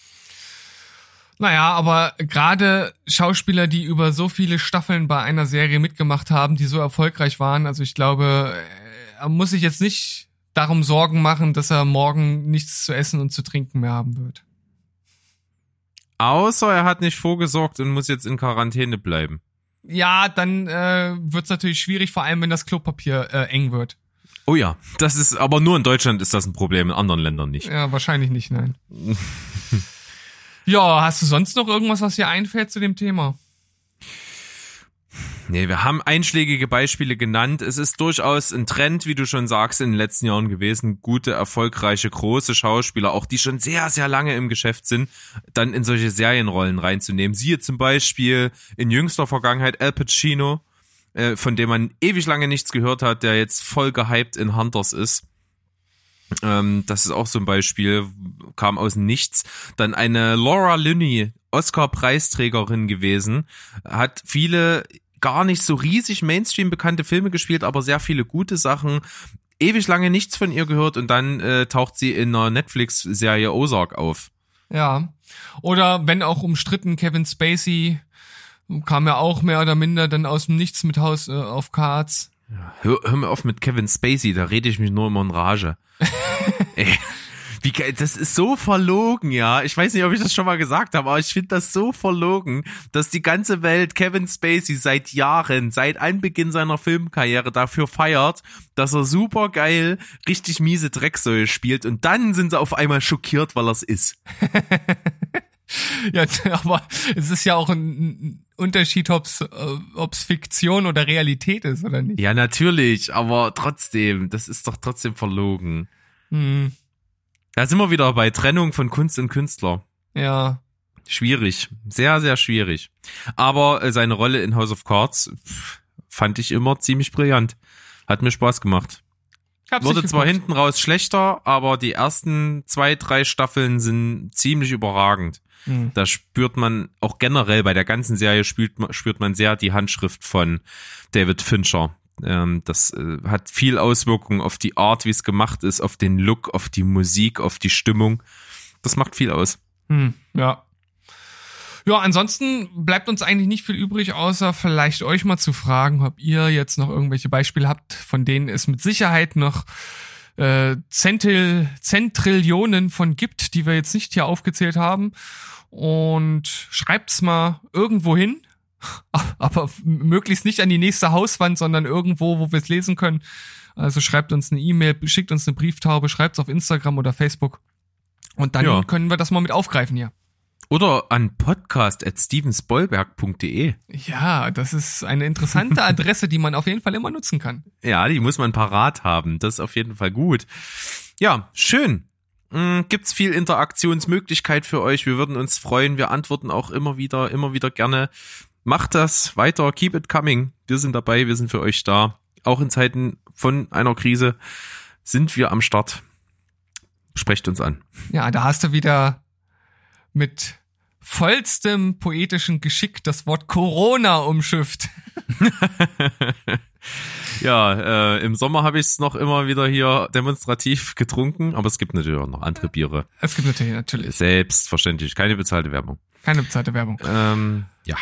Naja, aber gerade Schauspieler, die über so viele Staffeln bei einer Serie mitgemacht haben, die so erfolgreich waren, also ich glaube, äh, er muss sich jetzt nicht darum Sorgen machen, dass er morgen nichts zu essen und zu trinken mehr haben wird. Außer er hat nicht vorgesorgt und muss jetzt in Quarantäne bleiben. Ja, dann äh, wird's natürlich schwierig, vor allem wenn das Klopapier äh, eng wird. Oh ja, das ist, aber nur in Deutschland ist das ein Problem, in anderen Ländern nicht. Ja, wahrscheinlich nicht, nein. ja, hast du sonst noch irgendwas, was dir einfällt zu dem Thema? Nee, wir haben einschlägige Beispiele genannt. Es ist durchaus ein Trend, wie du schon sagst, in den letzten Jahren gewesen, gute, erfolgreiche, große Schauspieler, auch die schon sehr, sehr lange im Geschäft sind, dann in solche Serienrollen reinzunehmen. Siehe zum Beispiel in jüngster Vergangenheit Al Pacino, äh, von dem man ewig lange nichts gehört hat, der jetzt voll gehypt in Hunters ist. Ähm, das ist auch so ein Beispiel, kam aus Nichts. Dann eine Laura Linney, Oscar-Preisträgerin gewesen, hat viele gar nicht so riesig Mainstream bekannte Filme gespielt, aber sehr viele gute Sachen. Ewig lange nichts von ihr gehört und dann äh, taucht sie in einer Netflix-Serie Ozark auf. Ja. Oder wenn auch umstritten, Kevin Spacey kam ja auch mehr oder minder dann aus dem Nichts mit House äh, of Cards. Hör, hör mir auf mit Kevin Spacey, da rede ich mich nur immer in Rage. Ey, wie geil, das ist so verlogen, ja. Ich weiß nicht, ob ich das schon mal gesagt habe, aber ich finde das so verlogen, dass die ganze Welt Kevin Spacey seit Jahren, seit Anbeginn seiner Filmkarriere dafür feiert, dass er super geil, richtig miese Drecksäule spielt und dann sind sie auf einmal schockiert, weil er's ist. Ja, aber es ist ja auch ein Unterschied, ob's, äh, ob's Fiktion oder Realität ist oder nicht. Ja, natürlich, aber trotzdem, das ist doch trotzdem verlogen. Hm, Da sind wir wieder bei Trennung von Kunst und Künstler. ja. Schwierig, sehr, sehr schwierig. Aber äh, seine Rolle in House of Cards fand ich immer ziemlich brillant. Hat mir Spaß gemacht. Hab's Wurde zwar hinten raus schlechter, aber die ersten zwei, drei Staffeln sind ziemlich überragend. Hm. Da spürt man auch generell bei der ganzen Serie spürt man, spürt man sehr die Handschrift von David Fincher. Ähm, das äh, hat viel Auswirkungen auf die Art, wie es gemacht ist, auf den Look, auf die Musik, auf die Stimmung. Das macht viel aus. Hm, ja. Ja, ansonsten bleibt uns eigentlich nicht viel übrig, außer vielleicht euch mal zu fragen, ob ihr jetzt noch irgendwelche Beispiele habt, von denen es mit Sicherheit noch äh, Zentil, Zentrillionen von gibt, die wir jetzt nicht hier aufgezählt haben. Und schreibt's mal irgendwo hin, aber möglichst nicht an die nächste Hauswand, sondern irgendwo, wo wir es lesen können. Also schreibt uns eine E-Mail, schickt uns eine Brieftaube, schreibt's auf Instagram oder Facebook. Und dann Ja. können wir das mal mit aufgreifen hier. Oder an podcast.stevensbollberg.de. Ja, das ist eine interessante Adresse, die man auf jeden Fall immer nutzen kann. Ja, die muss man parat haben. Das ist auf jeden Fall gut. Ja, schön. Mm, Gibt's viel Interaktionsmöglichkeit für euch. Wir würden uns freuen. Wir antworten auch immer wieder, immer wieder gerne. Macht das weiter. Keep it coming. Wir sind dabei. Wir sind für euch da. Auch in Zeiten von einer Krise sind wir am Start. Sprecht uns an. Ja, da hast du wieder mit vollstem poetischen Geschick das Wort Corona umschifft. Ja, äh, im Sommer habe ich es noch immer wieder hier demonstrativ getrunken, aber es gibt natürlich auch noch andere Biere. Es gibt natürlich, natürlich Selbstverständlich, keine bezahlte Werbung. keine bezahlte Werbung. Ähm, ja.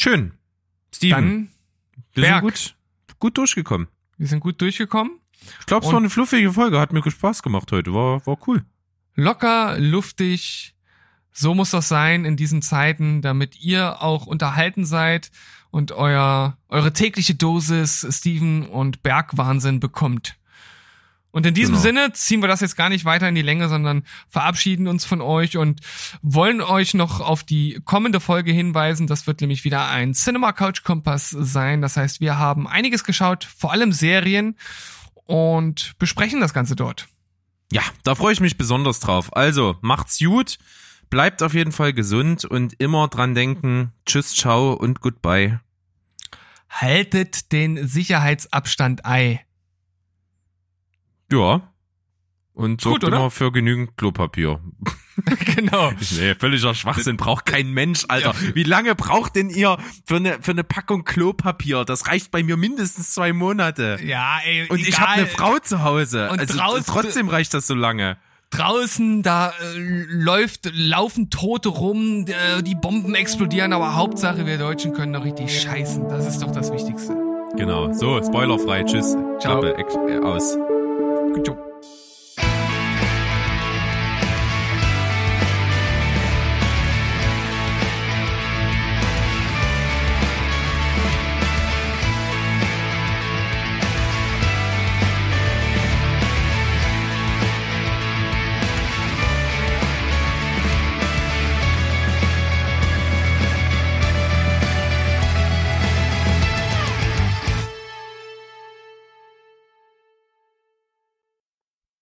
Schön. Steven, Dann, wir Berg. sind gut, gut durchgekommen. wir sind gut durchgekommen. Ich glaube, es war eine fluffige Folge, hat mir Spaß gemacht heute, war, war cool. Locker, luftig. So muss das sein in diesen Zeiten, damit ihr auch unterhalten seid und euer, eure tägliche Dosis Steven und Bergwahnsinn bekommt. Und in diesem Genau. Sinne ziehen wir das jetzt gar nicht weiter in die Länge, sondern verabschieden uns von euch und wollen euch noch auf die kommende Folge hinweisen. Das wird nämlich wieder ein Cinema Couch Kompass sein. Das heißt, wir haben einiges geschaut, vor allem Serien und besprechen das Ganze dort. Ja, da freue ich mich besonders drauf. Also, macht's gut, bleibt auf jeden Fall gesund und immer dran denken. Tschüss, ciao und goodbye. Haltet den Sicherheitsabstand Ei. Ja. Und sorgt Gut, immer für genügend Klopapier. genau. Nee, völliger Schwachsinn, braucht kein Mensch, Alter. Wie lange braucht denn ihr für eine, für eine Packung Klopapier? Das reicht bei mir mindestens zwei Monate. Ja, ey, Und ich habe eine Frau zu Hause. Und also trotzdem reicht das so lange. Draußen, da äh, läuft, laufen Tote rum, äh, die Bomben explodieren, aber Hauptsache wir Deutschen können doch richtig scheißen. Das ist doch das Wichtigste. Genau. So, spoilerfrei. Tschüss. Ciao. Klappe, äh, aus. Job.